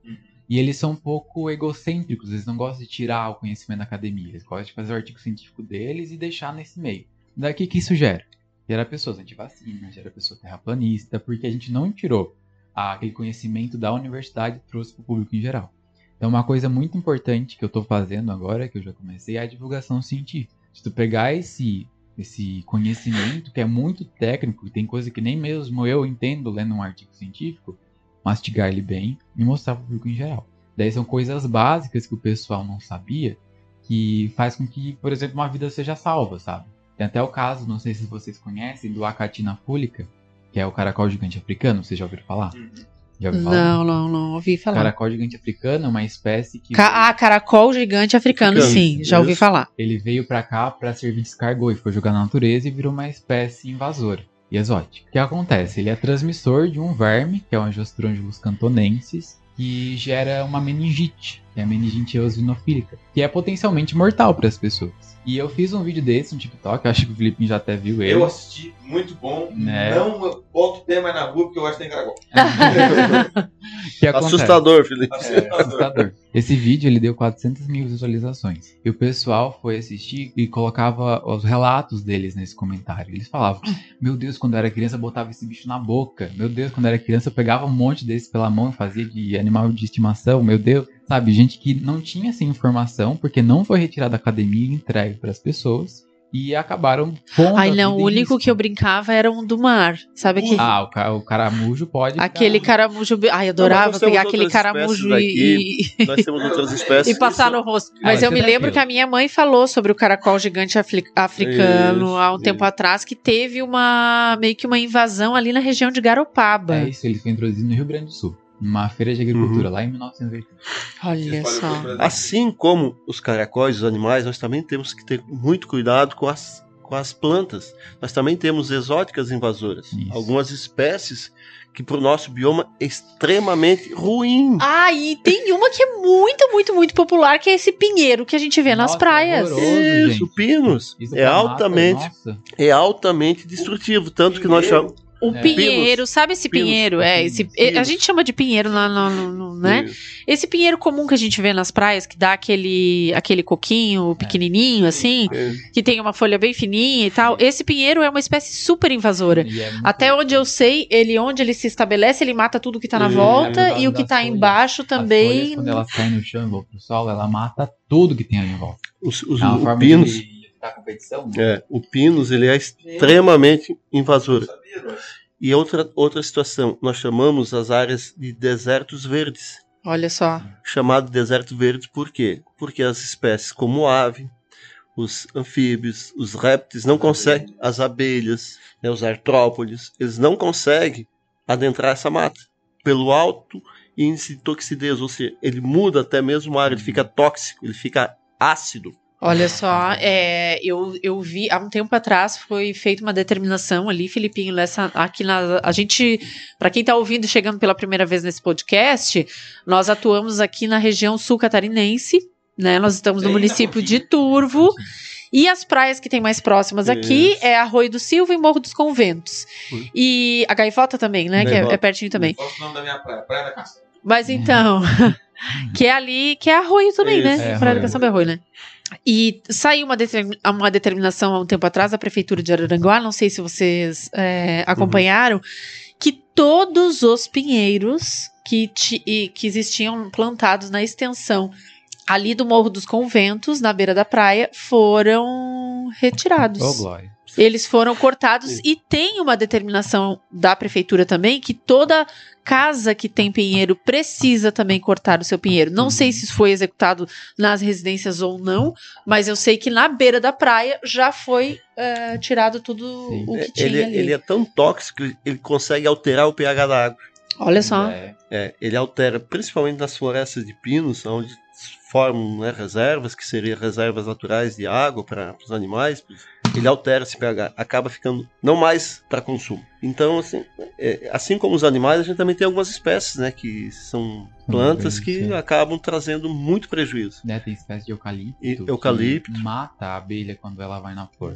E eles são um pouco egocêntricos, eles não gostam de tirar o conhecimento da academia, eles gostam de fazer o artigo científico deles e deixar nesse meio. Daqui que isso gera? Gera pessoas anti-vacina, gera pessoa terraplanista, porque a gente não tirou aquele conhecimento da universidade e trouxe para o público em geral. Então, uma coisa muito importante que eu estou fazendo agora, que eu já comecei, é a divulgação científica. Se tu pegar esse, esse conhecimento, que é muito técnico, tem coisa que nem mesmo eu entendo lendo um artigo científico, mastigar ele bem e mostrar para o público em geral. Daí são coisas básicas que o pessoal não sabia, que faz com que, por exemplo, uma vida seja salva, sabe? Tem até o caso, não sei se vocês conhecem, do Acatina fulica, que é o caracol gigante africano, vocês já ouviram falar? Já ouviram falar? Não, não, não ouvi falar. Caracol gigante africano é uma espécie que Ca- ah, caracol gigante africano, Africano, sim, já ouvi falar. ele veio pra cá pra servir de descargou e foi jogar na natureza e virou uma espécie invasora e exótica. O que acontece? Ele é transmissor de um verme, que é o Angiostrongelus cantonensis, que gera uma meningite, que é a meningite eosinofílica, que é potencialmente mortal para as pessoas. E eu fiz um vídeo desse no TikTok, acho que o Felipe já até viu ele. Eu assisti, muito bom. Né? Não boto o pé mais na rua porque eu acho que tem caracol. Que acontece? Assustador, Felipe. É, assustador. Esse vídeo ele deu 400 mil visualizações. E o pessoal foi assistir e colocava os relatos deles nesse comentário. Eles falavam: Meu Deus, quando eu era criança eu botava esse bicho na boca. Meu Deus, quando eu era criança eu pegava um monte desse pela mão e fazia de animal de estimação. Meu Deus. Sabe, gente que não tinha essa informação porque não foi retirada da academia e entregue para as pessoas. E acabaram pondo Ai, a não, vida o único risco. que eu brincava era um do mar. Sabe aquele, Ah, o, ca- o caramujo pode. aquele caramujo. Ai, eu adorava temos pegar aquele caramujo e, Nós temos outras espécies. e passar no rosto. Mas Ah, eu me é lembro tranquilo. que a minha mãe falou sobre o caracol gigante africano Isso, há um tempo isso. atrás, que teve uma meio que uma invasão ali na região de Garopaba. É isso, ele foi introduzido no Rio Grande do Sul. Numa feira de agricultura, lá em 1980. Olha só. Assim como os caracóis, os animais, nós também temos que ter muito cuidado com as, com as plantas. Nós também temos exóticas invasoras. Isso. Algumas espécies que para o nosso bioma é extremamente ruim. Ah, e tem uma que é muito, muito, muito popular, que é esse pinheiro que a gente vê nas Nossa, praias. Isso, gente. pinos. Isso é altamente, mata, nossa. é altamente destrutivo, tanto que nós chamamos O É. pinheiro, sabe esse Pinos. pinheiro? É, esse, Pinos. a gente chama de pinheiro lá no, no- no- né? Esse pinheiro comum que a gente vê nas praias, que dá aquele, aquele coquinho pequenininho, assim, É. que tem uma folha bem fininha e tal. Esse pinheiro é uma espécie super invasora. É Até onde eu sei, ele onde ele se estabelece, ele mata tudo que tá na É, volta é, e o que tá folhas. embaixo também. folhas, quando elas caem no chão e pro sol, ela mata tudo que tem ali em volta. Os, os- É uma o forma pinos, de evitar competição. é, o pinos ele é extremamente invasor. E outra outra situação, nós chamamos as áreas de desertos verdes. Olha só. chamado deserto verde por quê? Porque as espécies como ave, os anfíbios, os répteis não conseguem, as abelhas, né, os artrópodes, eles não conseguem adentrar essa mata pelo alto índice de toxidez, ou seja, ele muda até mesmo o ar, ele fica tóxico, ele fica ácido. Olha só, é, eu, eu vi há um tempo atrás foi feita uma determinação ali, Filipinho, nessa aqui na a gente, para quem está ouvindo e chegando pela primeira vez nesse podcast, nós atuamos aqui na região sul catarinense, né? Nós estamos no Bem município de. Turvo. E as praias que tem mais próximas aqui Isso. é Arroio do Silva e Morro dos Conventos. Ui. E a Gaivota também, né? Que é, Gaivota. é pertinho também. Qual é o nome da minha praia? Praia da Caça. Mas então, que é ali, que é Arroio também, Isso, né? é, Praia da Caçamba é Arroio, né? E saiu uma, determin- uma determinação há um tempo atrás da Prefeitura de Araranguá, não sei se vocês é, acompanharam, que todos os pinheiros que, que existiam plantados na extensão ali do Morro dos Conventos, na beira da praia, foram retirados. Glória. Eles foram cortados e tem uma determinação da prefeitura também que toda casa que tem pinheiro precisa também cortar o seu pinheiro. Não sei se isso foi executado nas residências ou não, mas eu sei que na beira da praia já foi eh, tirado tudo Sim. o que tinha Ele, ali. ele é tão tóxico que ele consegue alterar o pH da água. Olha só. É, É, ele altera, principalmente nas florestas de pinos, onde formam né, reservas, que seriam reservas naturais de água para os animais, ele altera esse pH, acaba ficando não mais para consumo. Então, assim, é, assim como os animais, a gente também tem algumas espécies, né, que são plantas que sim. acabam trazendo muito prejuízo. Né, tem espécie de eucalipto. E- que eucalipto. mata a abelha quando ela vai na flor.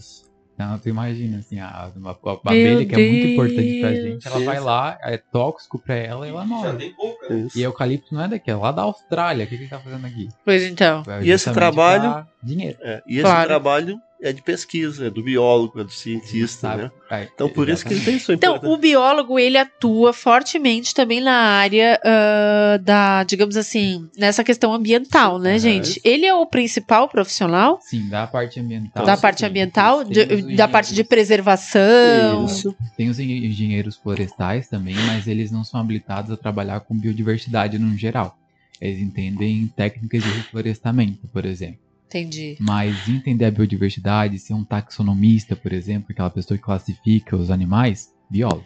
Então, tu imagina, assim, a, uma- a abelha que é muito importante pra gente, ela vai lá, é tóxico pra ela e ela Já morre. tem pouca. Isso. E eucalipto não é daqui, é lá da Austrália. O que que ele tá fazendo aqui? Pois então. É E esse trabalho- pra Dinheiro. É, e esse Claro. trabalho é de pesquisa, é do biólogo, é do cientista, Sabe? né? É, Então, por isso que ele tem sua Então, o biólogo, ele atua fortemente também na área ah, da, digamos assim, nessa questão ambiental, né, Aham. gente? Ele é o principal profissional Sim, da parte ambiental. da parte ambiental, de- da parte de preservação. Isso. Tem os engen- engenheiros florestais também, mas eles não são habilitados a trabalhar com biodiversidade no geral. Eles entendem técnicas de reflorestamento, por exemplo. Entendi. Mas entender a biodiversidade, ser um taxonomista, por exemplo, aquela pessoa que classifica os animais, biólogo.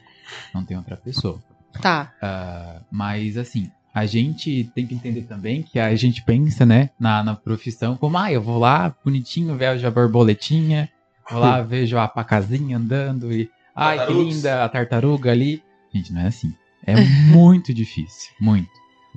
Não tem outra pessoa. Tá. Ah, mas assim, a gente tem que entender também que a gente pensa, né, na, na profissão como, ah, eu vou lá, bonitinho, vejo a borboletinha, vou lá, vejo a pacazinha andando e, ai, que Tartarugas. linda, a tartaruga ali. Gente, não é assim. É muito difícil, muito.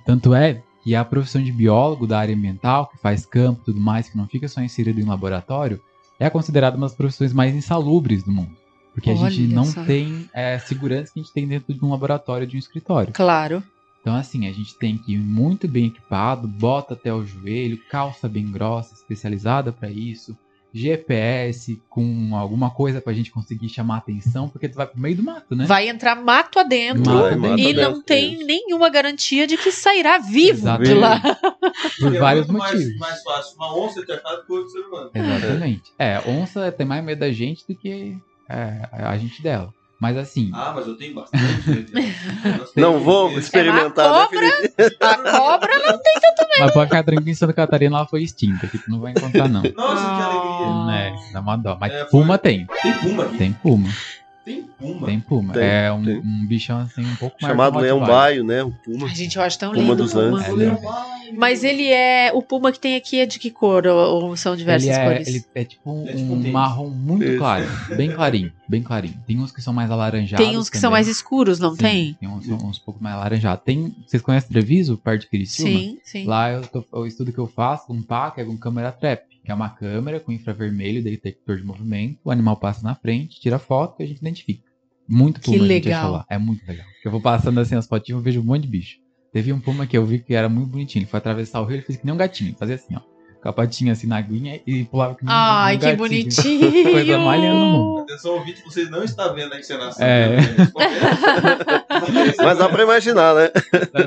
Tanto é que a profissão de biólogo da área ambiental, que faz campo e tudo mais, que não fica só inserido em laboratório, é considerada uma das profissões mais insalubres do mundo. Porque a gente Olha não só. tem é, segurança que a gente tem dentro de um laboratório, de um escritório. Claro. Então, assim, a gente tem que ir muito bem equipado, bota até o joelho, calça bem grossa, especializada para isso, GPS com alguma coisa pra gente conseguir chamar atenção, porque tu vai pro meio do mato, né? Vai entrar mato adentro Mato Vai, e mato não adentro, tem isso. nenhuma garantia de que sairá vivo de Exatamente. lá. Por É vários muito motivos. Mais, mais fácil uma onça ter atacado que outro ser humano. Exatamente. É, onça tem mais medo da gente do que é, a gente dela. Mas assim, Ah, mas eu tenho bastante. medo. Nós Não vou medo. experimentar, É uma né, Felipe? A cobra não tem. mas pode ficar tranquilo, em Santa Catarina ela foi extinta, que tu não vai encontrar, não. Nossa, que alegria. Ah. Né, dá uma dó. Mas É, foi- puma tem. Tem puma aqui. Tem puma. Tem puma. Tem puma. Tem, é um, tem. um bichão assim um pouco mais. Chamado leão baio, né? O puma. Ai, gente, eu acho tão Puma lindo. dos o puma. Andes. É, Leão né? baio. Mas ele é. O puma que tem aqui é de que cor? Ou, são diversas ele é, cores? Ele é tipo um, É tipo um um marrom muito Isso. claro. Bem clarinho, bem clarinho. Tem uns que são mais alaranjados. Tem uns que são mais escuros, não Sim, tem? Tem uns, uns pouco mais alaranjados. Tem. Vocês conhecem Treviso, perto de Criciúma? Sim, sim. Lá eu tô- o estudo que eu faço com PAC é com câmera trap, que é uma câmera com infravermelho, detector de movimento. O animal passa na frente, tira foto e a gente identifica. Muito Que puma a gente legal. acha lá. É muito legal. Eu vou passando assim as fotinhas, eu vejo um monte de bicho. Teve um puma que eu vi que era muito bonitinho. Ele foi atravessar o rio, ele fez que nem um gatinho. Ele Fazia assim, ó. Com a patinha assim na aguinha e pulava que nem um- Ai, um que gatinho. bonitinho. Coisa mais linda no mundo. Atenção, ouvinte, vocês não estão vendo a encenação. É. né? Mas dá pra imaginar, né?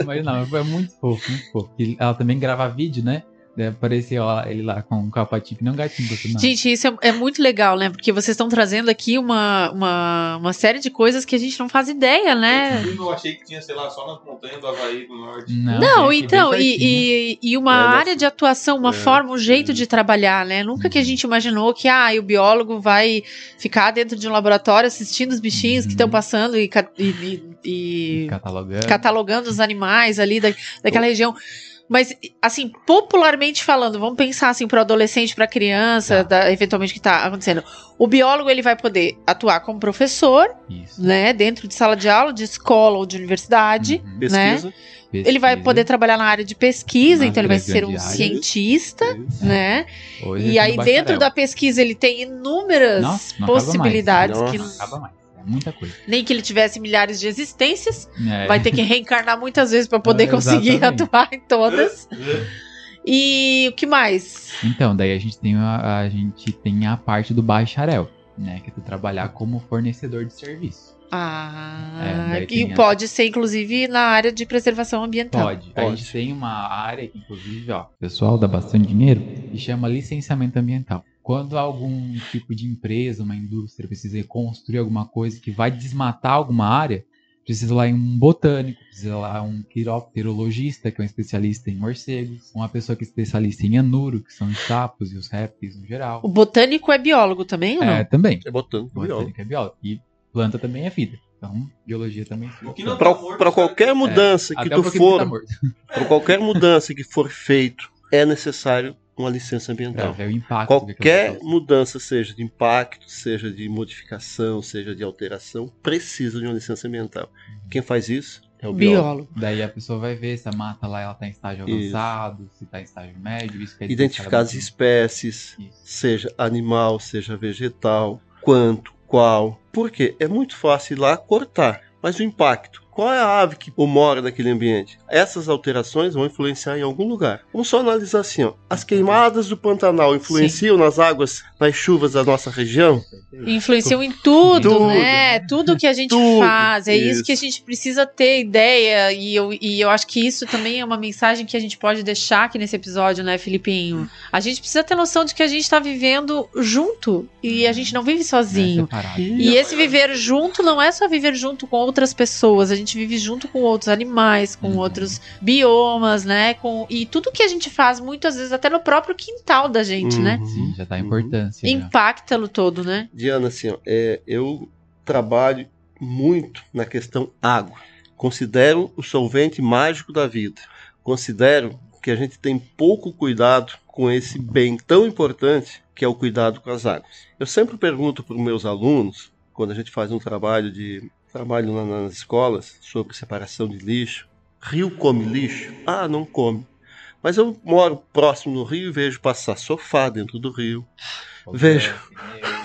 Mas não, é muito fofo, muito fofo. E ela também grava vídeo, né? Daí Apareceu ó, ele lá com, com a patinha que nem um gatinho. não. Gente, isso é, é muito legal, né? Porque vocês estão trazendo aqui uma, uma, uma série de coisas que a gente não faz ideia, né? Eu achei que tinha, sei lá, só nas montanhas do Havaí do Norte. Não, Não, então, e, e, e uma É, área de atuação, uma é, forma, um jeito é. de trabalhar, né? Nunca que a Uhum. gente imaginou que ah, o biólogo vai ficar dentro de um laboratório assistindo os bichinhos que Uhum. estão passando e, ca- e- e- e Catalogando. catalogando os animais ali da, daquela região. Mas, assim, popularmente falando, vamos pensar assim para adolescente, para criança, Tá. da- eventualmente que tá acontecendo. O biólogo ele vai poder atuar como professor, Isso. né, dentro de sala de aula, de escola ou de universidade. Uhum. Pesquisa. Ele vai poder trabalhar na área de pesquisa, Nas então ele vai ser um cientista, Isso. né? Hoje E aí dentro da pesquisa ele tem inúmeras Nossa, possibilidades que. Não acaba mais. Muita coisa. nem que ele tivesse milhares de existências, É. vai ter que reencarnar muitas vezes para poder É, conseguir atuar em todas. E o que mais? Então, daí a gente tem a, a gente tem a parte do bacharel, né? Que é tu trabalhar como fornecedor de serviço. Ah, É, e tem a- pode ser inclusive na área de preservação ambiental. Pode. A Pode. gente tem uma área que, inclusive, ó, o pessoal dá bastante dinheiro e chama licenciamento ambiental. Quando algum tipo de empresa, uma indústria precisa construir alguma coisa que vai desmatar alguma área, precisa lá um botânico, precisa lá um quiropterologista, que é um especialista em morcegos, uma pessoa que é especialista em anuro, que são os sapos e os répteis no geral. O botânico é biólogo também ou não? É, também. É botando pro biólogo. Botânica é biólogo. E planta também é vida. Então, biologia também é O que vida. não Pra, tá caras qualquer mudança que Até tu que tá for, morto. pra qualquer mudança que for feito é necessário uma licença ambiental. Pra ver o impacto que Qualquer mudança, seja de impacto, seja de modificação, seja de alteração, precisa de uma licença ambiental. Quem faz isso é o biólogo. Biólogo. Daí a pessoa vai ver se a mata lá ela tá em estágio Isso. avançado, se tá em estágio médio, isso dizer Identificar as espécies, Isso. seja animal, seja vegetal, quanto, qual. Por quê? É muito fácil ir lá cortar, mas o impacto. Qual é a ave que mora naquele ambiente? Essas alterações vão influenciar em algum lugar. Vamos só analisar assim: ó. as queimadas do Pantanal influenciam nas águas, nas chuvas da nossa região? Influenciam em tudo, Tudo. né? Tudo que a gente Tudo. faz. É isso. Isso. que a gente precisa ter ideia. E eu, e eu acho que isso também é uma mensagem que a gente pode deixar aqui nesse episódio, né, Filipinho? A gente precisa ter noção de que a gente está vivendo junto e a gente não vive é sozinho. separado. E esse viver junto não é só viver junto com outras pessoas, a gente vive junto com outros animais, com Uhum. outros biomas, né? Com, e tudo que a gente faz, muitas vezes, até no próprio quintal da gente, né? Uhum. Sim, já tá a Uhum. importância. Impacta-lo todo, né? Diana, assim, ó, é, eu trabalho muito na questão água. Considero o solvente mágico da vida. Considero que a gente tem pouco cuidado com esse bem tão importante que é o cuidado com as águas. Eu sempre pergunto para os meus alunos, quando a gente faz um trabalho de trabalho lá nas escolas sobre separação de lixo, rio come lixo? Ah, não come. Mas eu moro próximo do rio e vejo passar sofá dentro do rio, Vejo.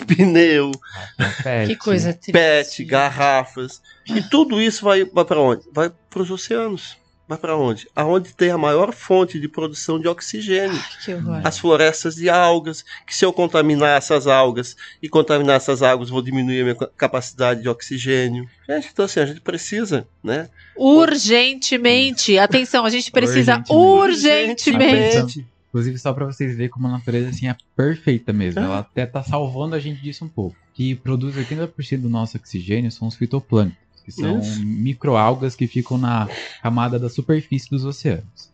pneu, Pet. Que coisa triste. pet, garrafas. E tudo isso vai, vai para onde? Vai para os oceanos. Vai para onde? Aonde tem a maior fonte de produção de oxigênio. Que horror. As florestas de algas, que se eu contaminar essas algas e contaminar essas águas, vou diminuir a minha capacidade de oxigênio. Gente, então assim, a gente precisa, né? Urgentemente. Atenção, a gente precisa Urgentemente. urgentemente. Atenção. Inclusive, só pra vocês verem como a natureza assim, é perfeita mesmo. Ela até tá salvando a gente disso um pouco. Que produz 80% do nosso oxigênio são os fitoplânctons, que são microalgas que ficam na camada da superfície dos oceanos.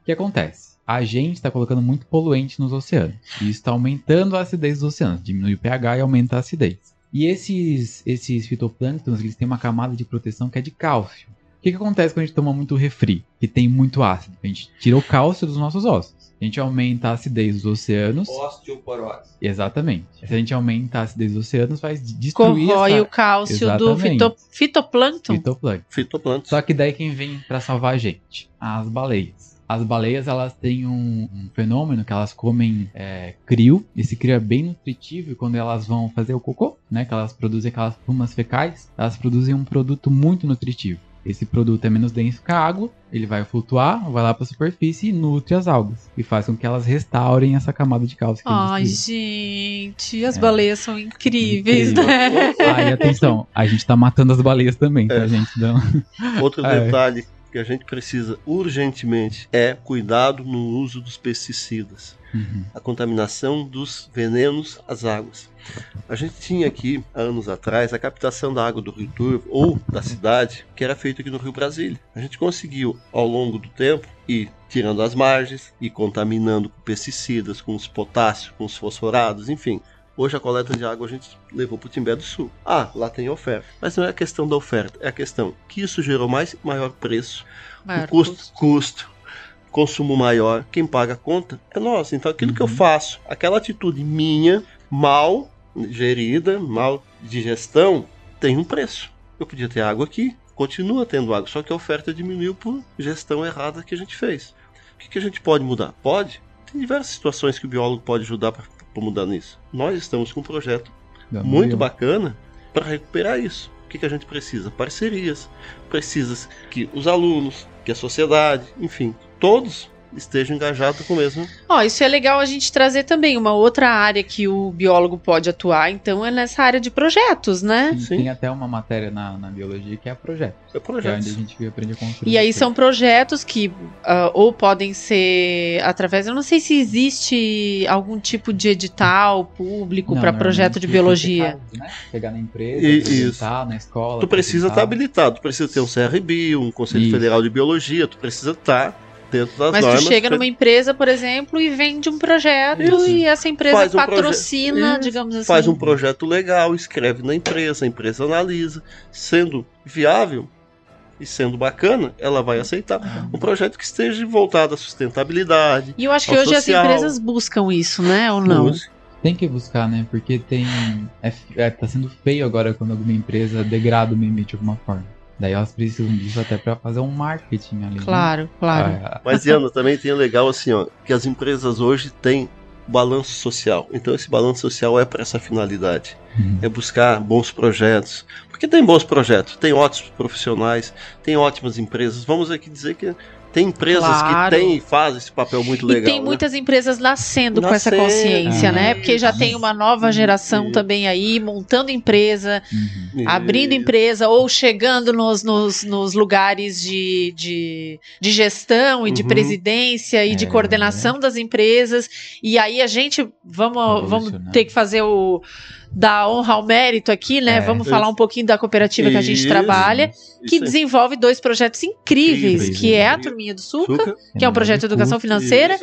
O que acontece? A gente está colocando muito poluente nos oceanos. E isso está aumentando a acidez dos oceanos. Diminui o pH e aumenta a acidez. E esses, esses fitoplânctons, eles têm uma camada de proteção que é de cálcio. O que, que acontece quando a gente toma muito refri, que tem muito ácido? A gente tira o cálcio dos nossos ossos. A gente aumenta a acidez dos oceanos. Osteoporose. Exatamente. Se a gente aumenta a acidez dos oceanos, vai destruir Corrói essa o cálcio do Exatamente. fito, fitoplâncton. fitoplâncton. Fitoplâncton. Só que daí quem vem pra salvar a gente? As baleias. As baleias, elas têm um, um fenômeno que elas comem é, crio. Esse crio é bem nutritivo e quando elas vão fazer o cocô, né? Que elas produzem aquelas plumas fecais, elas produzem um produto muito nutritivo. Esse produto é menos denso que a água, ele vai flutuar, vai lá pra superfície e nutre as algas. E faz com que elas restaurem essa camada de cálcio Ai, gente, as É. baleias são incríveis, Incrível. né? Ah, e atenção, a gente tá matando as baleias também, tá, É. gente? Então, Outro É. detalhe que a gente precisa urgentemente é cuidado no uso dos pesticidas. Uhum. a contaminação dos venenos às águas. A gente tinha aqui, há anos atrás, a captação da água do Rio Turvo ou da cidade, que era feita aqui no Rio Brasília. A gente conseguiu, ao longo do tempo, ir tirando as margens e contaminando com pesticidas, com os potássios, com os fosforados, enfim. Hoje a coleta de água a gente levou para o Timbé do Sul. Ah, lá tem oferta. Mas não é a questão da oferta, é a questão que isso gerou mais maior preço, Maior o custo, custo, consumo maior, quem paga a conta é nós. Então aquilo que eu faço, aquela atitude minha, mal gerida, mal de gestão, tem um preço. Eu podia ter água aqui, continua tendo água, só que a oferta diminuiu por gestão errada que a gente fez. O que, que a gente pode mudar? Pode. Tem diversas situações que o biólogo pode ajudar para mudar nisso. Nós estamos com um projeto muito bacana para recuperar isso. O que, que a gente precisa? Parcerias. Precisa que os alunos, que a sociedade, enfim, todos estejam engajados com o mesmo. Ó, isso é legal a gente trazer também uma outra área que o biólogo pode atuar, então é nessa área de projetos, né? Sim, Tem até uma matéria na, na biologia que é projeto. É Que é projeto. onde a gente aprende a construir. E aí são projetos que ah, ou podem ser através, eu não sei se existe algum tipo de edital público para projeto de biologia. né, Pegar na empresa, E- apresentar na escola. Tu precisa estar habilitado, tu precisa ter um CRB, um Conselho Isso. Federal de Biologia, tu precisa estar dentro das Mas normas. tu chega numa empresa, por exemplo, e vende um projeto Isso. e essa empresa Faz um patrocina, Isso. digamos assim. Faz um projeto legal, escreve na empresa, a empresa analisa. Sendo viável, e sendo bacana, ela vai aceitar um projeto que esteja voltado à sustentabilidade. E eu acho que hoje social. as empresas buscam isso, né? Ou não? Tem que buscar, né? Porque tem. É, é, tá sendo feio agora quando alguma empresa degrada o meio ambiente de alguma forma. Daí elas precisam disso até pra fazer um marketing ali. né? Claro, claro. Ah, Mas, Diana, também tem o legal assim, ó, que as empresas hoje têm balanço social. Então esse balanço social é para essa finalidade. Uhum. É buscar bons projetos. Porque tem bons projetos, tem ótimos profissionais, tem ótimas empresas. Vamos aqui dizer que tem empresas Claro. que têm e fazem esse papel muito legal. e tem né? muitas empresas nascendo, com essa Nascendo. consciência, Ah. né? Porque já tem uma nova geração Isso. também aí, montando empresa, uhum. abrindo Isso. empresa ou chegando nos, nos, nos lugares de, de, de gestão e de Uhum. presidência e de É. coordenação das empresas. E aí a gente vamos, vamos ter que fazer o dar honra ao mérito aqui, né? É. Vamos falar um pouquinho da cooperativa que a gente Isso. trabalha, que Isso desenvolve dois projetos incríveis, Incríveis, que é a né? Turminha do Suca, Suca. que é um projeto de educação financeira,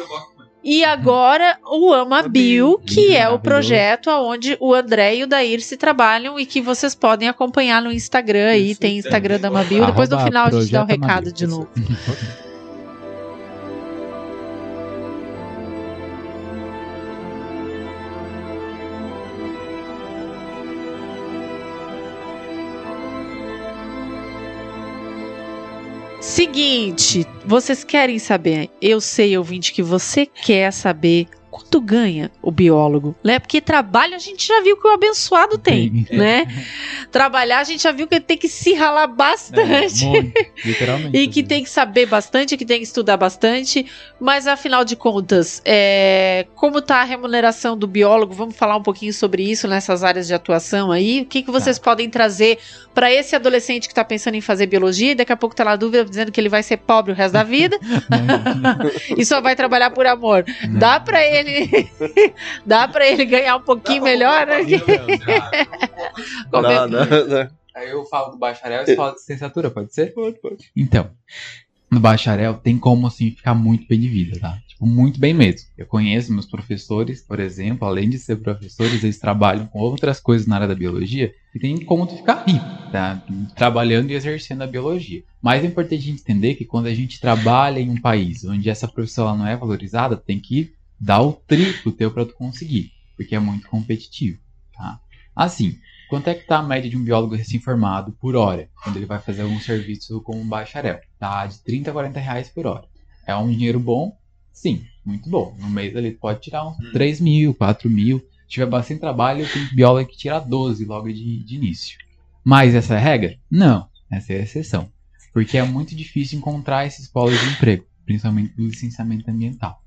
e agora o Ama Bio, que é o projeto onde o André e o Dair se trabalham e que vocês podem acompanhar no Instagram aí, tem é. Instagram da Ama Bio. Depois no final a gente dá o Projeto recado de novo. Seguinte, vocês querem saber? Eu sei, ouvinte, que você quer saber quanto ganha o biólogo, né? Porque trabalho a gente já viu que o abençoado tem, Tem. né? Trabalhar a gente já viu que ele tem que se ralar bastante. É, muito, literalmente. E que tem que saber bastante, que tem que estudar bastante, mas afinal de contas, é, como tá a remuneração do biólogo? Vamos falar um pouquinho sobre isso nessas áreas de atuação aí. O que, que vocês podem trazer para esse adolescente que está pensando em fazer biologia e daqui a pouco tá na dúvida dizendo que ele vai ser pobre o resto da vida e só vai trabalhar por amor? Dá para ele, dá para ele ganhar um pouquinho melhor? né? Como é- dá, dá. Aí eu falo do bacharel e você fala de licenciatura, pode ser? Pode, pode. Então, no bacharel tem como assim ficar muito bem de vida, tá? Tipo, muito bem mesmo. Eu conheço meus professores, por exemplo, além de ser professores, eles trabalham com outras coisas na área da biologia e tem como tu ficar rico, tá? Trabalhando e exercendo a biologia. Mas é importante a gente entender que quando a gente trabalha em um país onde essa profissão não é valorizada, tem que dar o triplo teu para tu conseguir, porque é muito competitivo, tá? Assim, Quanto é que tá a média de um biólogo recém-formado por hora, quando ele vai fazer algum serviço como um bacharel? Tá de 30 a 40 reais por hora. É um dinheiro bom? Sim, muito bom. No mês ele pode tirar uns 3 mil, 4 mil. Se tiver bastante trabalho, tem biólogo que tira 12 logo de, de início. Mas essa é a regra? Não, essa é a exceção. Porque é muito difícil encontrar esses polos de emprego, principalmente do licenciamento ambiental.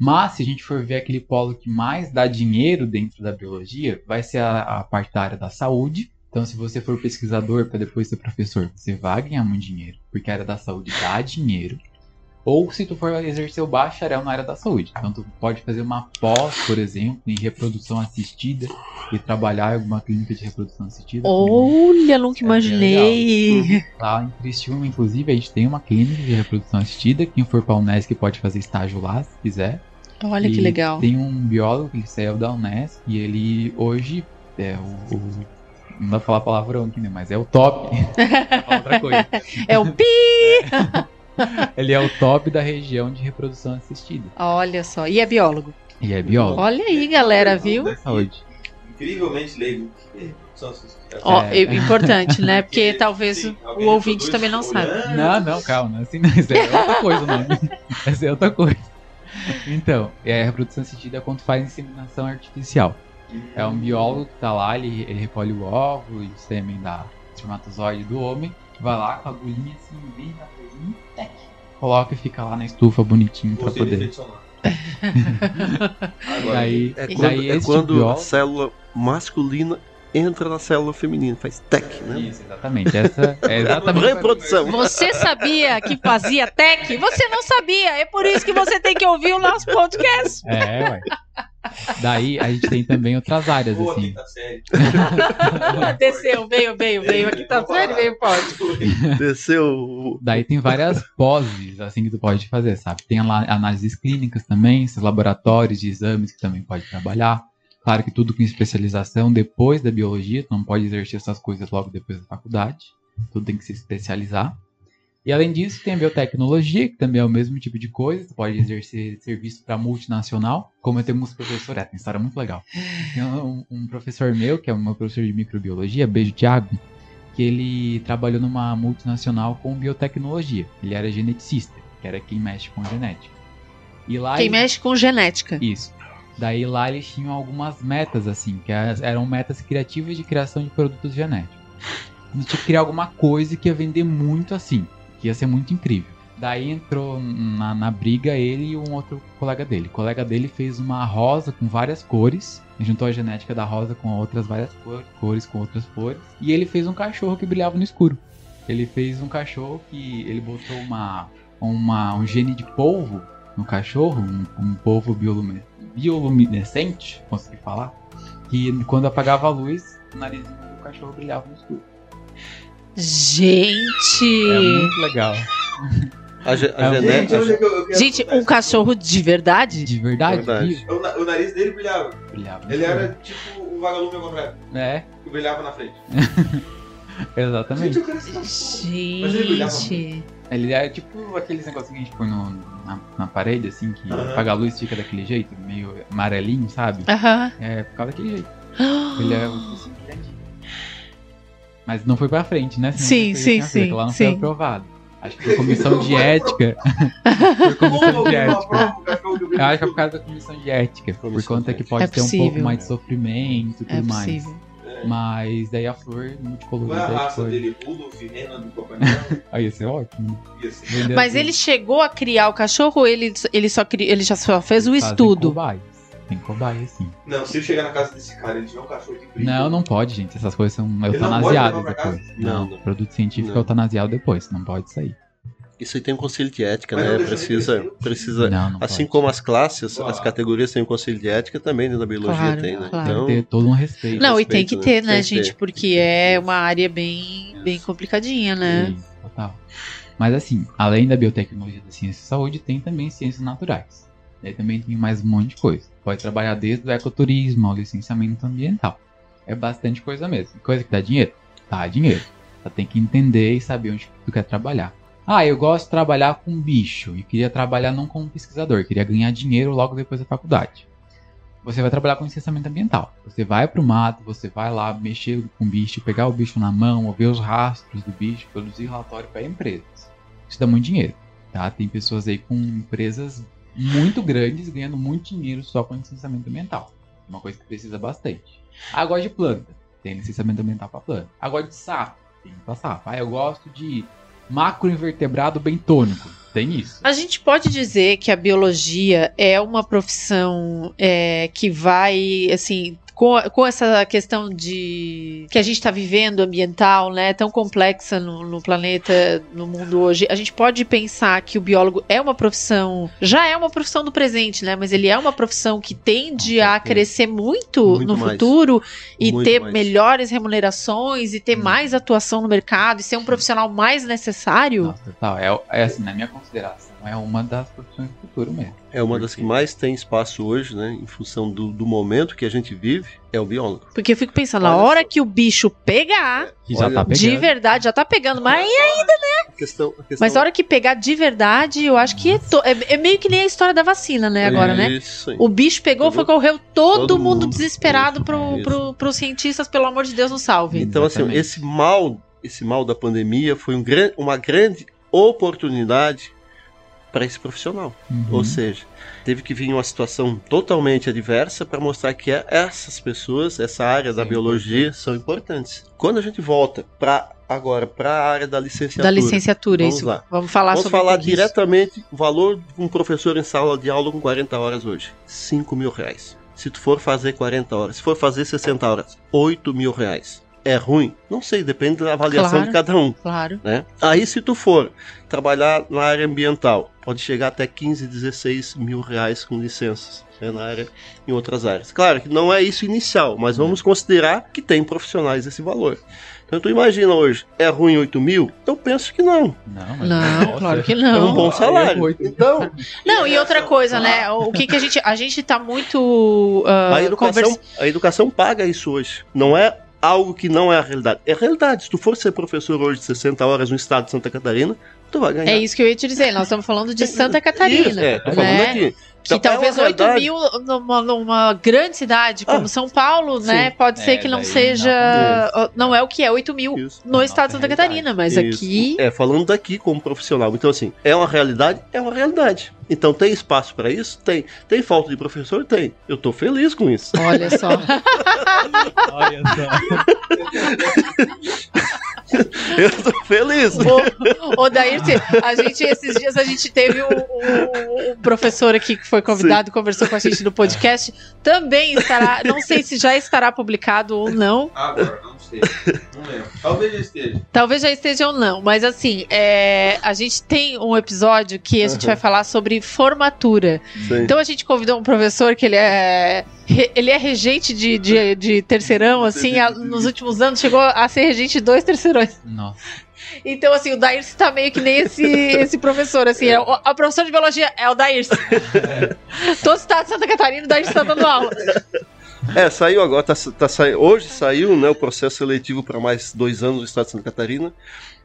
Mas se a gente for ver aquele polo que mais dá dinheiro dentro da biologia, vai ser a, a parte da área da saúde. Então, se você for pesquisador para depois ser professor, você vai ganhar muito dinheiro, porque a área da saúde dá dinheiro. Ou se tu for exercer o bacharel na área da saúde. Então, tu pode fazer uma pós, por exemplo, em reprodução assistida e trabalhar em alguma clínica de reprodução assistida. Olha, nunca É imaginei. Lá em Criciúma, inclusive, a gente tem uma clínica de reprodução assistida. Quem for para a Unesc pode fazer estágio lá, se quiser. Olha que E legal. Tem um biólogo que saiu da Unesp e ele hoje é o. o- não dá pra falar palavrão aqui, né? Mas é o top. Outra coisa. É o pi! Ele é o top da região de reprodução assistida. Olha só. E é biólogo. E é biólogo. Olha aí, galera, viu? Saúde. Incrivelmente leigo. Ó, É. é importante, né? Porque talvez Sim, o ouvinte também não saiba. olhando. Não, não, calma. Assim, não, isso é outra coisa, não. Essa é outra coisa. Então, é a reprodução assistida é quando faz inseminação artificial. É um biólogo que tá lá, ele, ele recolhe o óvulo e o sêmen da espermatozoide do homem, vai lá com a agulhinha assim, bem na tec, coloca e fica lá na estufa bonitinho de poder. Agora, aí, É e quando, aí é quando a biólogo... célula masculina entra na célula feminina, faz tec, né? Isso, exatamente. Essa é exatamente. Reprodução. Você sabia que fazia tech? Você não sabia. É por isso que você tem que ouvir o nosso podcast. É, ué. Daí a gente tem também outras áreas, Boa, assim. quinta série. Desceu, veio, veio, veio. Aqui tá sério, veio, pode. Desceu o- Daí tem várias poses, assim, que tu pode fazer, sabe? Tem lá análises clínicas também, esses laboratórios de exames que também pode trabalhar. Claro que tudo com especialização depois da biologia, tu não pode exercer essas coisas logo depois da faculdade. Tudo tem que se especializar. E além disso, tem a biotecnologia, que também é o mesmo tipo de coisa. Você pode exercer serviço para multinacional. Como temos professor, é, tem história muito legal. Tem um, um professor meu, que é o meu professor de microbiologia, beijo Thiago, que ele trabalhou numa multinacional com biotecnologia. Ele era geneticista, que era quem mexe com genética. E lá Quem ele- mexe com genética. Isso. Daí lá eles tinham algumas metas, assim, que eram metas criativas de criação de produtos genéticos. Gente tinha que criar alguma coisa que ia vender muito assim, que ia ser muito incrível. Daí entrou na, na briga ele e um outro colega dele. O colega dele fez uma rosa com várias cores, juntou a genética da rosa com outras várias cor- cores, com outras cores, e ele fez um cachorro que brilhava no escuro. Ele fez um cachorro que ele botou uma, uma, um gene de polvo no cachorro, um, um polvo biolume- bioluminescente, consegui falar, que quando apagava a luz, o narizinho do cachorro brilhava no escuro. Gente! É muito legal. A, ge- a É, genética. Gente, eu- eu Gente, um cachorro de verdade? De verdade? Verdade. O, na- o nariz dele brilhava. brilhava Ele escuro. era tipo o vagalume ao contrário, É, que brilhava na frente. exatamente. Gente. Mas ele brilhava Gente. Ele é tipo aqueles negocinhos que a gente põe no- na, na parede, assim, que Aham. apaga a luz e fica daquele jeito, meio amarelinho, sabe? Aham. É, por causa daquele jeito. Ele é grandinho. Mas não foi pra frente, né? Senão Sim, sim, tinha feito, sim, Lá não sim. foi aprovado. Acho que foi comissão de Foi ética. Foi Como comissão de não ética. Eu acho que é por causa da comissão de ética. Por conta que ética. pode É ter um possível. pouco mais de sofrimento e tudo É mais. possível. Escuro? Mas daí a flor Qual é multicolorida a é raça foi. dele? Rudolf, Rena do Papai Noel? Aí ia ser ótimo. Ia ser. Vender Mas ele chegou a criar o cachorro ou ele, ele, só, cri- ele já só fez o Fazem estudo? Cobaias. Tem cobaia, sim. Não, se eu chegar na casa desse cara e ele tiver um cachorro que brilha. Não, não pode, gente. Essas coisas são eutanasiadas depois. Não, Não, não. produto científico Não. é eutanasiado depois. Não pode sair. Isso aí tem um conselho de ética, Mas né? Precisa, precisa. Não, não Assim pode. como as classes, as categorias têm um conselho de ética, também dentro da biologia Claro, tem, né? claro. Então, Tem que ter todo um respeito. Não, e tem respeito, que né? ter, né, Tem que gente? ter. Porque é uma área bem, bem complicadinha, né? Sim, total. Mas assim, além da biotecnologia da ciência e saúde, tem também ciências naturais. Daí também tem mais um monte de coisa. Pode trabalhar desde o ecoturismo ao licenciamento ambiental. É bastante coisa mesmo. Coisa que dá dinheiro? Dá dinheiro. Só tem que entender e saber onde tu quer trabalhar. Ah, eu gosto de trabalhar com bicho e queria trabalhar não como pesquisador, queria ganhar dinheiro logo depois da faculdade. Você vai trabalhar com licenciamento ambiental. Você vai pro mato, você vai lá mexer com o bicho, pegar o bicho na mão, ver os rastros do bicho, produzir relatório para empresas. Isso dá muito dinheiro, tá? Tem pessoas aí com empresas muito grandes ganhando muito dinheiro só com licenciamento ambiental. É uma coisa que precisa bastante. Ah, eu gosto de planta. Tem licenciamento ambiental para planta. Ah, gosto de sapo. Tem para sapo. Ah, eu gosto de macroinvertebrado bentônico. Tem isso. A gente pode dizer que a biologia é uma profissão é, que vai, assim, com, com essa questão de que a gente está vivendo ambiental, né, tão complexa no, no planeta, no mundo hoje, a gente pode pensar que o biólogo é uma profissão, já é uma profissão do presente, né, mas ele é uma profissão que tende a crescer muito, Muito no mais. futuro e Muito ter mais. melhores remunerações e ter Hum. mais atuação no mercado e ser um profissional mais necessário. Nossa, total. É, é assim, na minha consideração, é uma das profissões do futuro mesmo. É uma das que mais tem espaço hoje, né? Em função do, do momento que a gente vive, é o biólogo. Porque eu fico pensando, na hora só. que o bicho pegar, Que já Olha, tá pegando. de verdade, já tá pegando, mas, A questão, a questão mas a hora que pegar de verdade, eu acho que é, to- é- é meio que nem a história da vacina, né, agora, né? Isso aí. O bicho pegou, foi, correu todo, todo mundo, mundo. desesperado Isso, pro, pro, pros cientistas, pelo amor de Deus, nos salve. Então, assim, Exatamente. esse mal, esse mal da pandemia foi um uma grande oportunidade para esse profissional. Uhum. Ou seja, teve que vir uma situação totalmente adversa para mostrar que é- essas pessoas, essa área da Sim, biologia, são importantes. Quando a gente volta para agora para a área da licenciatura, Da licenciatura, Vamos isso. lá. Vamos falar vamos sobre falar diretamente o valor de um professor em sala de aula com 40 horas hoje, 5 mil reais. Se tu for fazer 40 horas, se for fazer 60 horas, 8 mil reais. É ruim? Não sei, depende da avaliação Claro. de cada um Claro. né? Aí se tu for trabalhar na área ambiental, pode chegar até 15, 16 mil reais com licenças né, na área, em outras áreas. Claro que não é isso inicial, mas vamos considerar que tem profissionais esse valor. Então tu imagina hoje, é ruim 8 mil? Eu penso que não. Não, Não, nossa, claro que É um não. bom salário. Oito. Então, Não, e outra coisa, né? O que que a gente. A gente tá muito. ah, a educação, convers- a educação paga isso hoje. Não é algo que não é a realidade. É a realidade. Se tu for ser professor hoje de 60 horas no estado de Santa Catarina, tu vai ganhar. É isso que eu ia te dizer. Nós estamos falando de Santa Catarina. Isso, é, tô falando né? aqui. Que Então, é talvez uma 8 realidade. mil numa, numa grande cidade como Ah, São Paulo, né? sim. Pode ser É, que não seja. Não é o que é 8 mil Isso. no estado de Santa Catarina, mas Isso. aqui. É, falando daqui como profissional. Então, assim, é uma realidade? É uma realidade. Então, tem espaço para isso? Tem. Tem falta de professor? Tem. Eu tô feliz com isso. Olha só. Olha só. Eu tô feliz. Ô, ô Dair, a gente, esses dias a gente teve um, um- um professor aqui que foi convidado, conversou com a gente no podcast. Também estará, não sei se já estará publicado ou não. Agora, não sei. Não lembro. Talvez já esteja. Talvez já esteja ou não, mas assim, é, a gente tem um episódio que a gente Aham. vai falar sobre formatura. Sim. Então a gente convidou um professor que ele é ele é regente de, de, de terceirão, assim, a- nos últimos anos chegou a ser regente de dois terceirões. Nossa. Então, assim, o Daírcio tá meio que nem esse, esse professor, assim, é, o, a professora de biologia é o Daírcio. Todo estado de Santa Catarina, o Daírcio tá dando aula. É, saiu agora, tá, tá hoje saiu né, o processo seletivo para mais dois anos do Estado de Santa Catarina,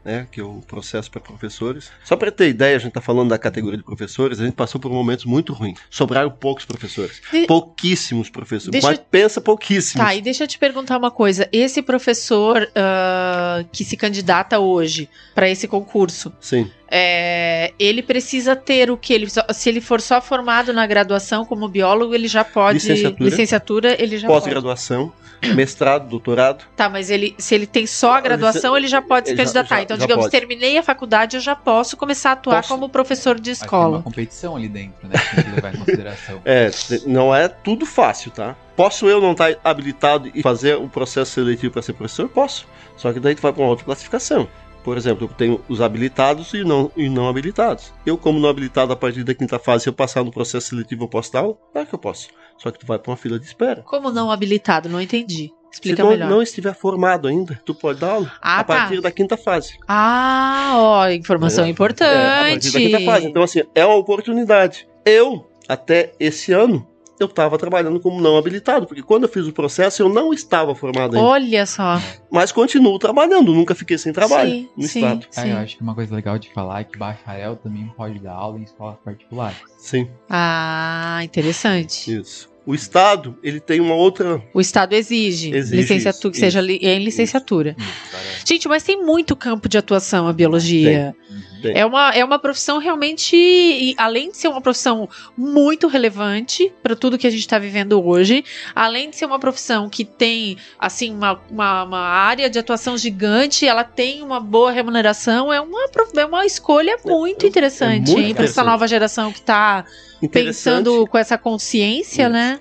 né, que é o processo para professores. Só para ter ideia, a gente está falando da categoria de professores, a gente passou por momentos muito ruins. Sobraram poucos professores, pouquíssimos professores, Deixa mas pensa pouquíssimos. Tá, e deixa eu te perguntar uma coisa. Esse professor ah, que se candidata hoje para esse concurso, Sim, é, ele precisa ter o que? Ele, se ele for só formado na graduação como biólogo, ele já pode. Licenciatura. licenciatura, ele já pode. pós-graduação, mestrado, doutorado. Tá, mas ele, se ele tem só a graduação, ele já pode se Ele candidatar. já- então, já digamos, pode. terminei a faculdade, eu já posso começar a atuar Posso. como professor de Mas tem escola. uma competição ali dentro, né? que Tem que levar em consideração. É, não é tudo fácil, tá? Posso eu não estar habilitado e fazer o processo seletivo para ser professor? Posso. Só que daí tu vai para uma outra classificação. Por exemplo, eu tenho os habilitados e não, e não habilitados. Eu, como não habilitado, a partir da quinta fase, se eu passar no processo seletivo, eu posso dar aula? Claro que eu posso. Só que tu vai para uma fila de espera. Como não habilitado? Não entendi. Explica se tu melhor. não estiver formado ainda, tu pode dar aula. Ah, a tá. partir da quinta fase. Ah, ó, informação É, importante. É, a partir da quinta fase. Então, assim, é uma oportunidade. Eu, até esse ano, eu estava trabalhando como não habilitado, porque quando eu fiz o processo, eu não estava formado ainda. Olha só. Mas continuo trabalhando, nunca fiquei sem trabalho Sim, no sim. estado. Ah, eu acho que uma coisa legal de falar é que bacharel também pode dar aula em escolas particulares. Sim, Ah, interessante. isso. O estado, ele tem uma outra. O Estado exige, Exige licenciatura, isso, que seja li- em licenciatura. Isso, agora- Gente, mas tem muito campo de atuação a biologia. Tem. É uma, é uma profissão realmente, além de ser uma profissão muito relevante para tudo que a gente está vivendo hoje, além de ser uma profissão que tem assim uma, uma, uma área de atuação gigante, ela tem uma boa remuneração, é uma, é uma escolha muito interessante muito hein, para essa interessante. nova geração que está Interessante. pensando com essa consciência, Isso. né?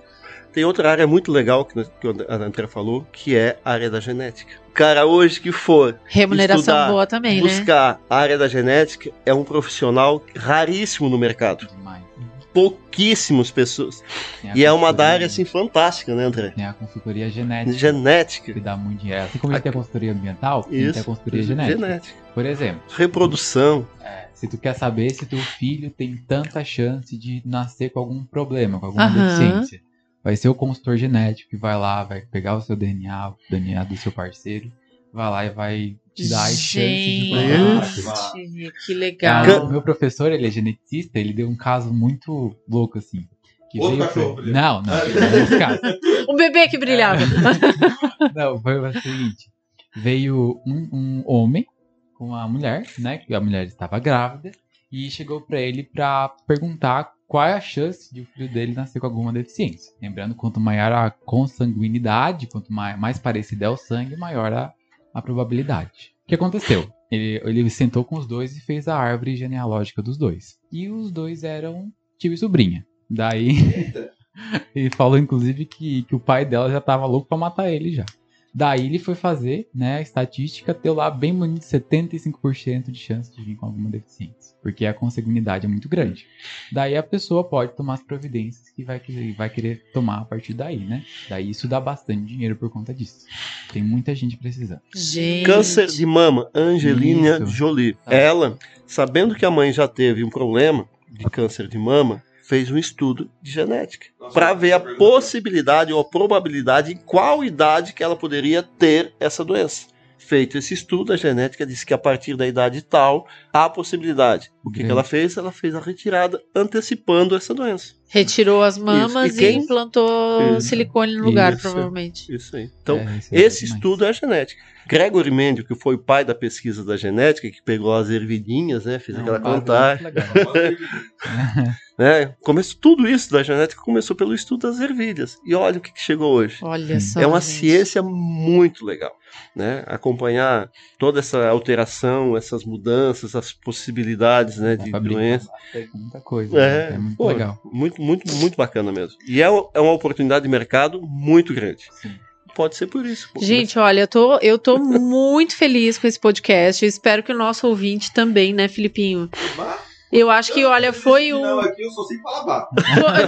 Tem outra área muito legal que, que a André falou, que é a área da genética. Cara hoje que for Remuneração estudar, boa também, né? buscar a área da genética, é um profissional raríssimo no mercado. Demais. Pouquíssimas pessoas. Tem E é uma da área assim fantástica, né, André? Tem a consultoria genética. Genética. Que dá muito dinheiro. Assim como a gente tem a consultoria ambiental, tem que ter a Isso. consultoria genética. Por exemplo, Reprodução. é, se tu quer saber se teu filho tem tanta chance de nascer com algum problema, com alguma Aham. deficiência, vai ser o consultor genético que vai lá, vai pegar o seu DNA, o DNA do seu parceiro, vai lá e vai te dar as chances de Gente, formar. que legal. O meu professor, ele é geneticista, ele deu um caso muito louco, assim. Que Outro veio cachorro. Não, não, não é. Um bebê que brilhava. Não, foi o seguinte. Veio um, um homem com uma mulher, né? Que a mulher estava grávida. E chegou pra ele pra perguntar qual é a chance de o filho dele nascer com alguma deficiência. Lembrando, quanto maior a consanguinidade, quanto mais, mais parecido é o sangue, maior a, a probabilidade. O que aconteceu? Ele, ele sentou com os dois e fez a árvore genealógica dos dois. E os dois eram tio e sobrinha. Daí, ele falou, inclusive, que, que o pai dela já tava louco pra matar ele já. Daí ele foi fazer, né, a estatística, deu lá bem bonito 75% de chance de vir com alguma deficiência. Porque a consanguinidade é muito grande. Daí a pessoa pode tomar as providências que vai, que vai querer tomar a partir daí, né? Daí isso dá bastante dinheiro por conta disso. Tem muita gente precisando. Gente. Câncer de mama, Angelina Isso. Jolie. Tá. Ela, sabendo que a mãe já teve um problema de câncer de mama, fez um estudo de genética para ver a pergunta- possibilidade ou a probabilidade em qual idade que ela poderia ter essa doença. feito esse estudo, a genética disse que a partir da idade tal há a possibilidade. O que, que Uhum. ela fez? Ela fez a retirada antecipando essa doença. Retirou as mamas Isso. E e, quem- implantou Isso. silicone no lugar, Isso. provavelmente. Isso aí. Então, É, esse é demais. estudo é a genética. Gregory Mendio, que foi o pai da pesquisa da genética, que pegou as ervilhinhas, né, fez É aquela contagem. né? Começou tudo isso da genética começou pelo estudo das ervilhas. E olha o que, que chegou hoje. Olha só. é uma gente. ciência muito legal, né? Acompanhar toda essa alteração, essas mudanças, as possibilidades, né, de doença. muita coisa. É, né? É muito pô, legal. Muito, muito, muito bacana mesmo. E é, é uma oportunidade de mercado muito grande. Sim. Pode ser por isso. pô. Gente, olha, eu tô, eu tô muito feliz com esse podcast. Eu espero que o nosso ouvinte também, né, Filipinho? Eu acho que, olha, foi Não, o. aqui eu só sei falar.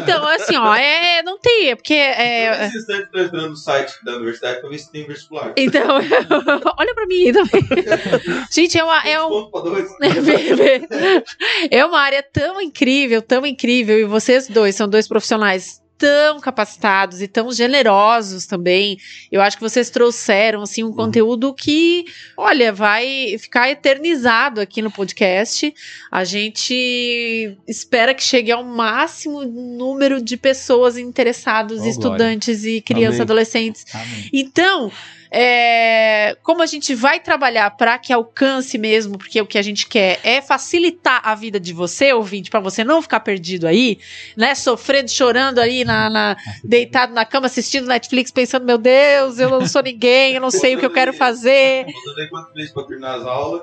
Então, assim, ó, é, não tem, é porque é. Nesse instante, entrando no site da universidade pra ver se tem vestibular. Então, olha pra mim também. Gente, é uma, é um. É uma área tão incrível, tão incrível, e vocês dois são dois profissionais tão capacitados e tão generosos também. Eu acho que vocês trouxeram assim um conteúdo que, olha, vai ficar eternizado aqui no podcast. A gente espera que chegue ao máximo número de pessoas interessadas, Oh, glória. estudantes e crianças, adolescentes. Amém. Então, é, como a gente vai trabalhar para que alcance mesmo, porque o que a gente quer é facilitar a vida de você, ouvinte, para você não ficar perdido aí, né? Sofrendo, chorando aí, na, na- deitado na cama, assistindo Netflix, pensando: meu Deus, eu não sou ninguém, eu não sei o que eu quero fazer.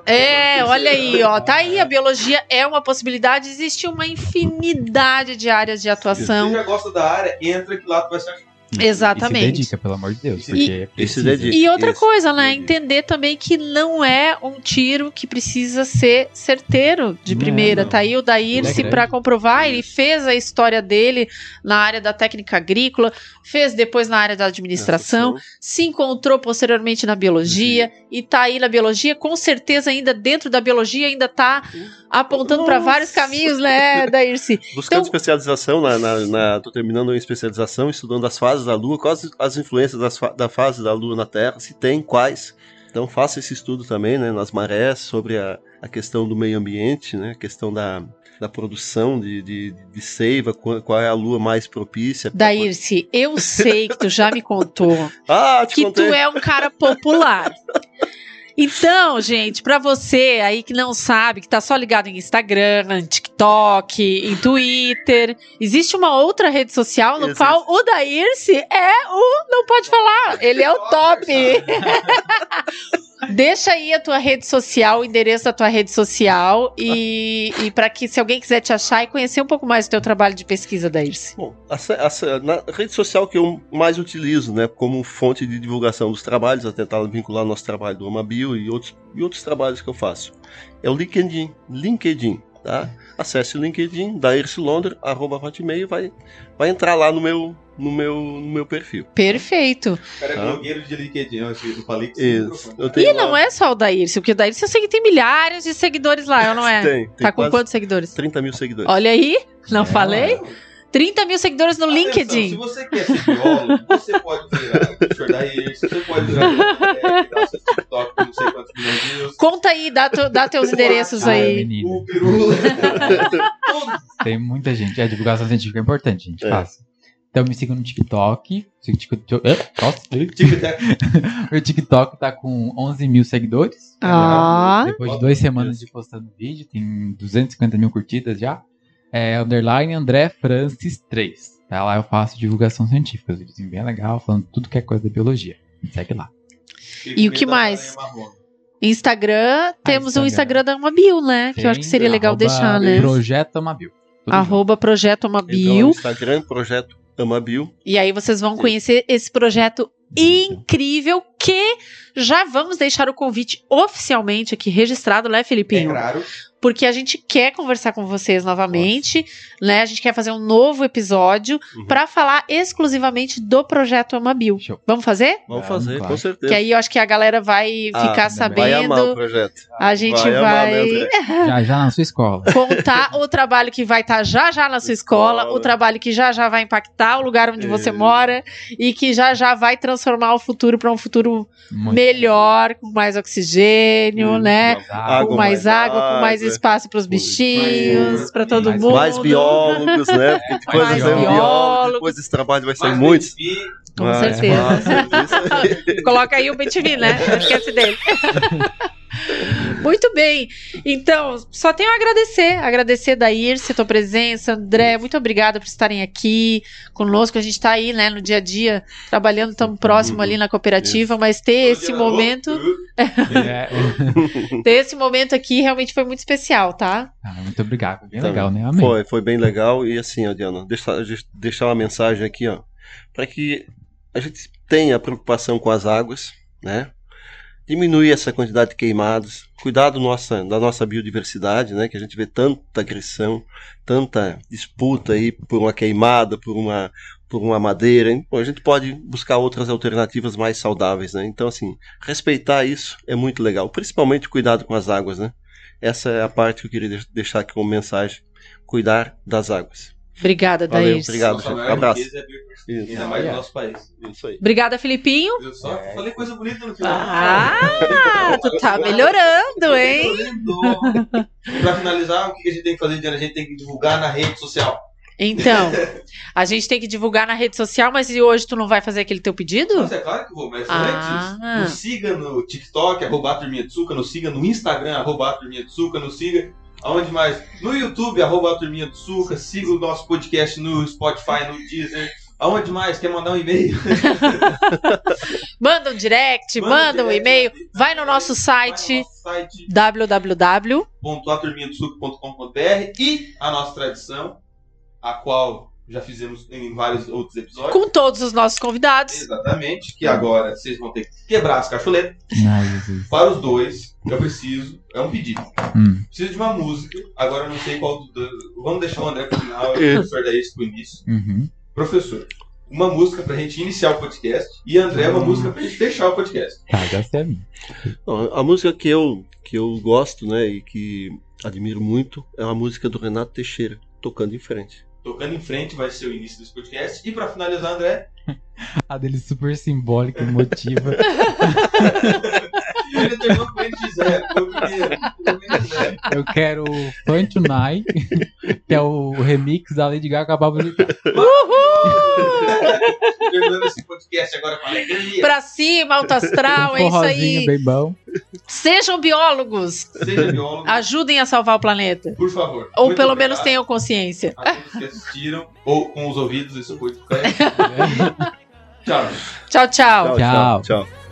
É, olha aí, ó, tá aí, a biologia é uma possibilidade, existe uma infinidade de áreas de Se atuação. você já gosta da área, entra que lá tu vai se achar. Exatamente. E se dedica, pelo amor de Deus, E- porque é e se dedica. E outra Isso, coisa, né? Entender também que não é um tiro que precisa ser certeiro de Não, primeira. não. Tá aí o Daírce é para comprovar. Ele fez a história dele na área da técnica agrícola, fez depois na área da administração, se encontrou posteriormente na biologia e tá aí na biologia. Com certeza, ainda dentro da biologia, ainda tá apontando para vários caminhos, né, Daírce? Buscando Então- especialização, na, na, na- tô terminando uma especialização, estudando as fases da Lua, quais as influências das da fase da Lua na Terra, se tem, quais. Então faça esse estudo também, né, nas marés, sobre a, a questão do meio ambiente, né, a questão da, da produção de, de, de seiva, qual, qual é a Lua mais propícia. Daírce, eu sei que tu já me contou Ah, que contei. tu é um cara popular. Então, gente, pra você aí que não sabe, que tá só ligado em Instagram, em TikTok, em Twitter, existe uma outra rede social no Existe. qual o Daírce é o não pode falar, ele é o top. Deixa aí a tua rede social, o endereço da tua rede social e, e para que se alguém quiser te achar e conhecer um pouco mais do teu trabalho de pesquisa, Daírce. Bom, a, na rede social que eu mais utilizo, né, como fonte de divulgação dos trabalhos, a tentar vincular nosso trabalho do Amabio e outros, e outros trabalhos que eu faço, é o LinkedIn. LinkedIn, tá? Acesse o LinkedIn, da Londra, arroba hotmail, vai, vai entrar lá no meu, no meu, no meu perfil. Perfeito. O cara é Ah. blogueiro de LinkedIn, eu acho que eu falei que Isso. Eu tenho E lá- não é só o Daírce, porque o Daírce eu sei que tem milhares de seguidores lá, eu não é? Tem, tem Tá com quantos seguidores? 30 mil seguidores. Olha aí, não É. falei? 30 mil seguidores no Atenção, Se LinkedIn. você quer ser biólogo, você pode virar o professor da IRS, você pode virar o dar o seu TikTok com não sei quantos milhões de views. Conta aí, dá, teu- dá teus endereços Ah, aí. menina. O Pirula. Tem muita gente. A divulgação científica é importante, gente. É. Faça. Então me sigam no TikTok. Siga o. Ah, Nossa, o TikTok tá com 11 mil seguidores. Ah, Depois de duas semanas de postando vídeo, tem 250 mil curtidas já. É underline André Francis 3. Tá? Lá eu faço divulgação científica, os vídeos bem legal, falando tudo que é coisa da biologia. Me segue lá. E o que mais? Instagram, temos o Instagram. Instagram da Amabil, né? Que eu acho que seria legal deixar, né? Projeto Amabil. Arroba Projeto Então, Amabil. Instagram, projeto Amabio. E aí vocês vão conhecer esse projeto incrível que já vamos deixar o convite oficialmente aqui registrado, né, É Felipinho? claro. Porque a gente quer conversar com vocês novamente, né? A gente quer fazer um novo episódio Uhum. pra falar exclusivamente do projeto Amabil. Show. Vamos fazer? Vamos fazer, claro. com certeza. Que aí eu acho que a galera vai Ah, ficar Vai amar o sabendo. projeto. A gente Vai vai? Já já na sua escola. contar o trabalho que vai estar já já na sua escola, Escola. o trabalho que já já vai impactar o lugar onde você É. mora e que já já vai transformar o futuro para um futuro Muito melhor, com mais oxigênio, Hum, né? Água, com mais, água, com mais água, espaço para os bichinhos, para todo mais- mundo. Mais biólogos, né? Porque depois Mais biólogos. biólogos, depois desse trabalho vai sair. BNB, Com Vai, certeza. Coloca aí o BTV, né? Não esquece dele. Muito bem. Então, só tenho a agradecer. Agradecer da Irce, a tua presença. André, muito obrigada por estarem aqui conosco. A gente está aí, né, no dia a dia, trabalhando tão próximo ali na cooperativa, mas ter esse momento, É, ter esse momento aqui realmente foi muito especial, tá? ah, muito obrigado. Foi bem Tá. legal, né? Amém. Foi, foi bem legal. E assim, ó, Diana, deixar, deixar uma mensagem aqui, ó, para que a gente tenha preocupação com as águas, né? Diminuir essa quantidade de queimados, cuidar nossa, da nossa biodiversidade, né? Que a gente vê tanta agressão, tanta disputa aí por uma queimada, por uma, por uma madeira. hein? A gente pode buscar outras alternativas mais saudáveis, né? Então, assim, respeitar isso é muito legal, principalmente cuidado com as águas, né? Essa é a parte que eu queria deix- deixar aqui como mensagem. Cuidar das águas. Obrigada, Valeu, Daís. obrigado, nossa gente. maior Abraço. riqueza é Isso. Ainda mais no nosso país. Isso aí. Obrigada, Filipinho. Eu só falei coisa bonita no final. Ah, tu tá melhorando, hein? Pra finalizar, o que a gente tem que fazer, Diana? A gente tem que divulgar na rede social. Então, a gente tem que divulgar na rede social, mas e hoje tu não vai fazer aquele teu pedido? Nossa, é claro que eu vou, mas Ah. antes, nos siga no TikTok, arroba a Turminha de Suca, nos siga no Instagram, arroba a Turminha de Suca, nos siga aonde mais? No YouTube, arroba a Turminha de Suca, siga o nosso podcast no Spotify, no Deezer. Aonde mais? Quer mandar um e-mail? Manda um direct, Manda manda, um e-mail, vai no nosso Vai no site nosso site www. .aturminhadosuco.com.br e a nossa tradição, a qual já fizemos em vários outros episódios. com todos os nossos convidados. Exatamente, que agora vocês vão ter que quebrar as cacholetas. Ai. Para os dois, eu preciso, é um pedido. Hum. Preciso de uma música, agora eu não sei qual. do- Vamos deixar o André pro final e o professor daí pro início. Uhum. Professor, uma música pra gente iniciar o podcast e André uma música pra gente fechar o podcast. Tá, já sei a a música que eu, que eu gosto, né, e que admiro muito, é uma música do Renato Teixeira, Tocando em Frente. Tocando em frente vai ser o início desse podcast. E pra finalizar, André, A dele super simbólica, emotiva. ele terminou com ele de zero. Foi o primeiro. Foi o primeiro zero. Eu quero Fun Tonight, que é o remix da Lady Gaga com a Vittar. Terminando esse podcast agora com alegria. Pra cima, alto astral, Um é isso aí. bem bom. Sejam biólogos. Seja biólogo, Ajudem a salvar o planeta. por favor. Ou Muito pelo obrigado menos tenham consciência. A todos que assistiram, ou com os ouvidos, isso foi de pé. Tchau. Tchau, tchau. Tchau. tchau.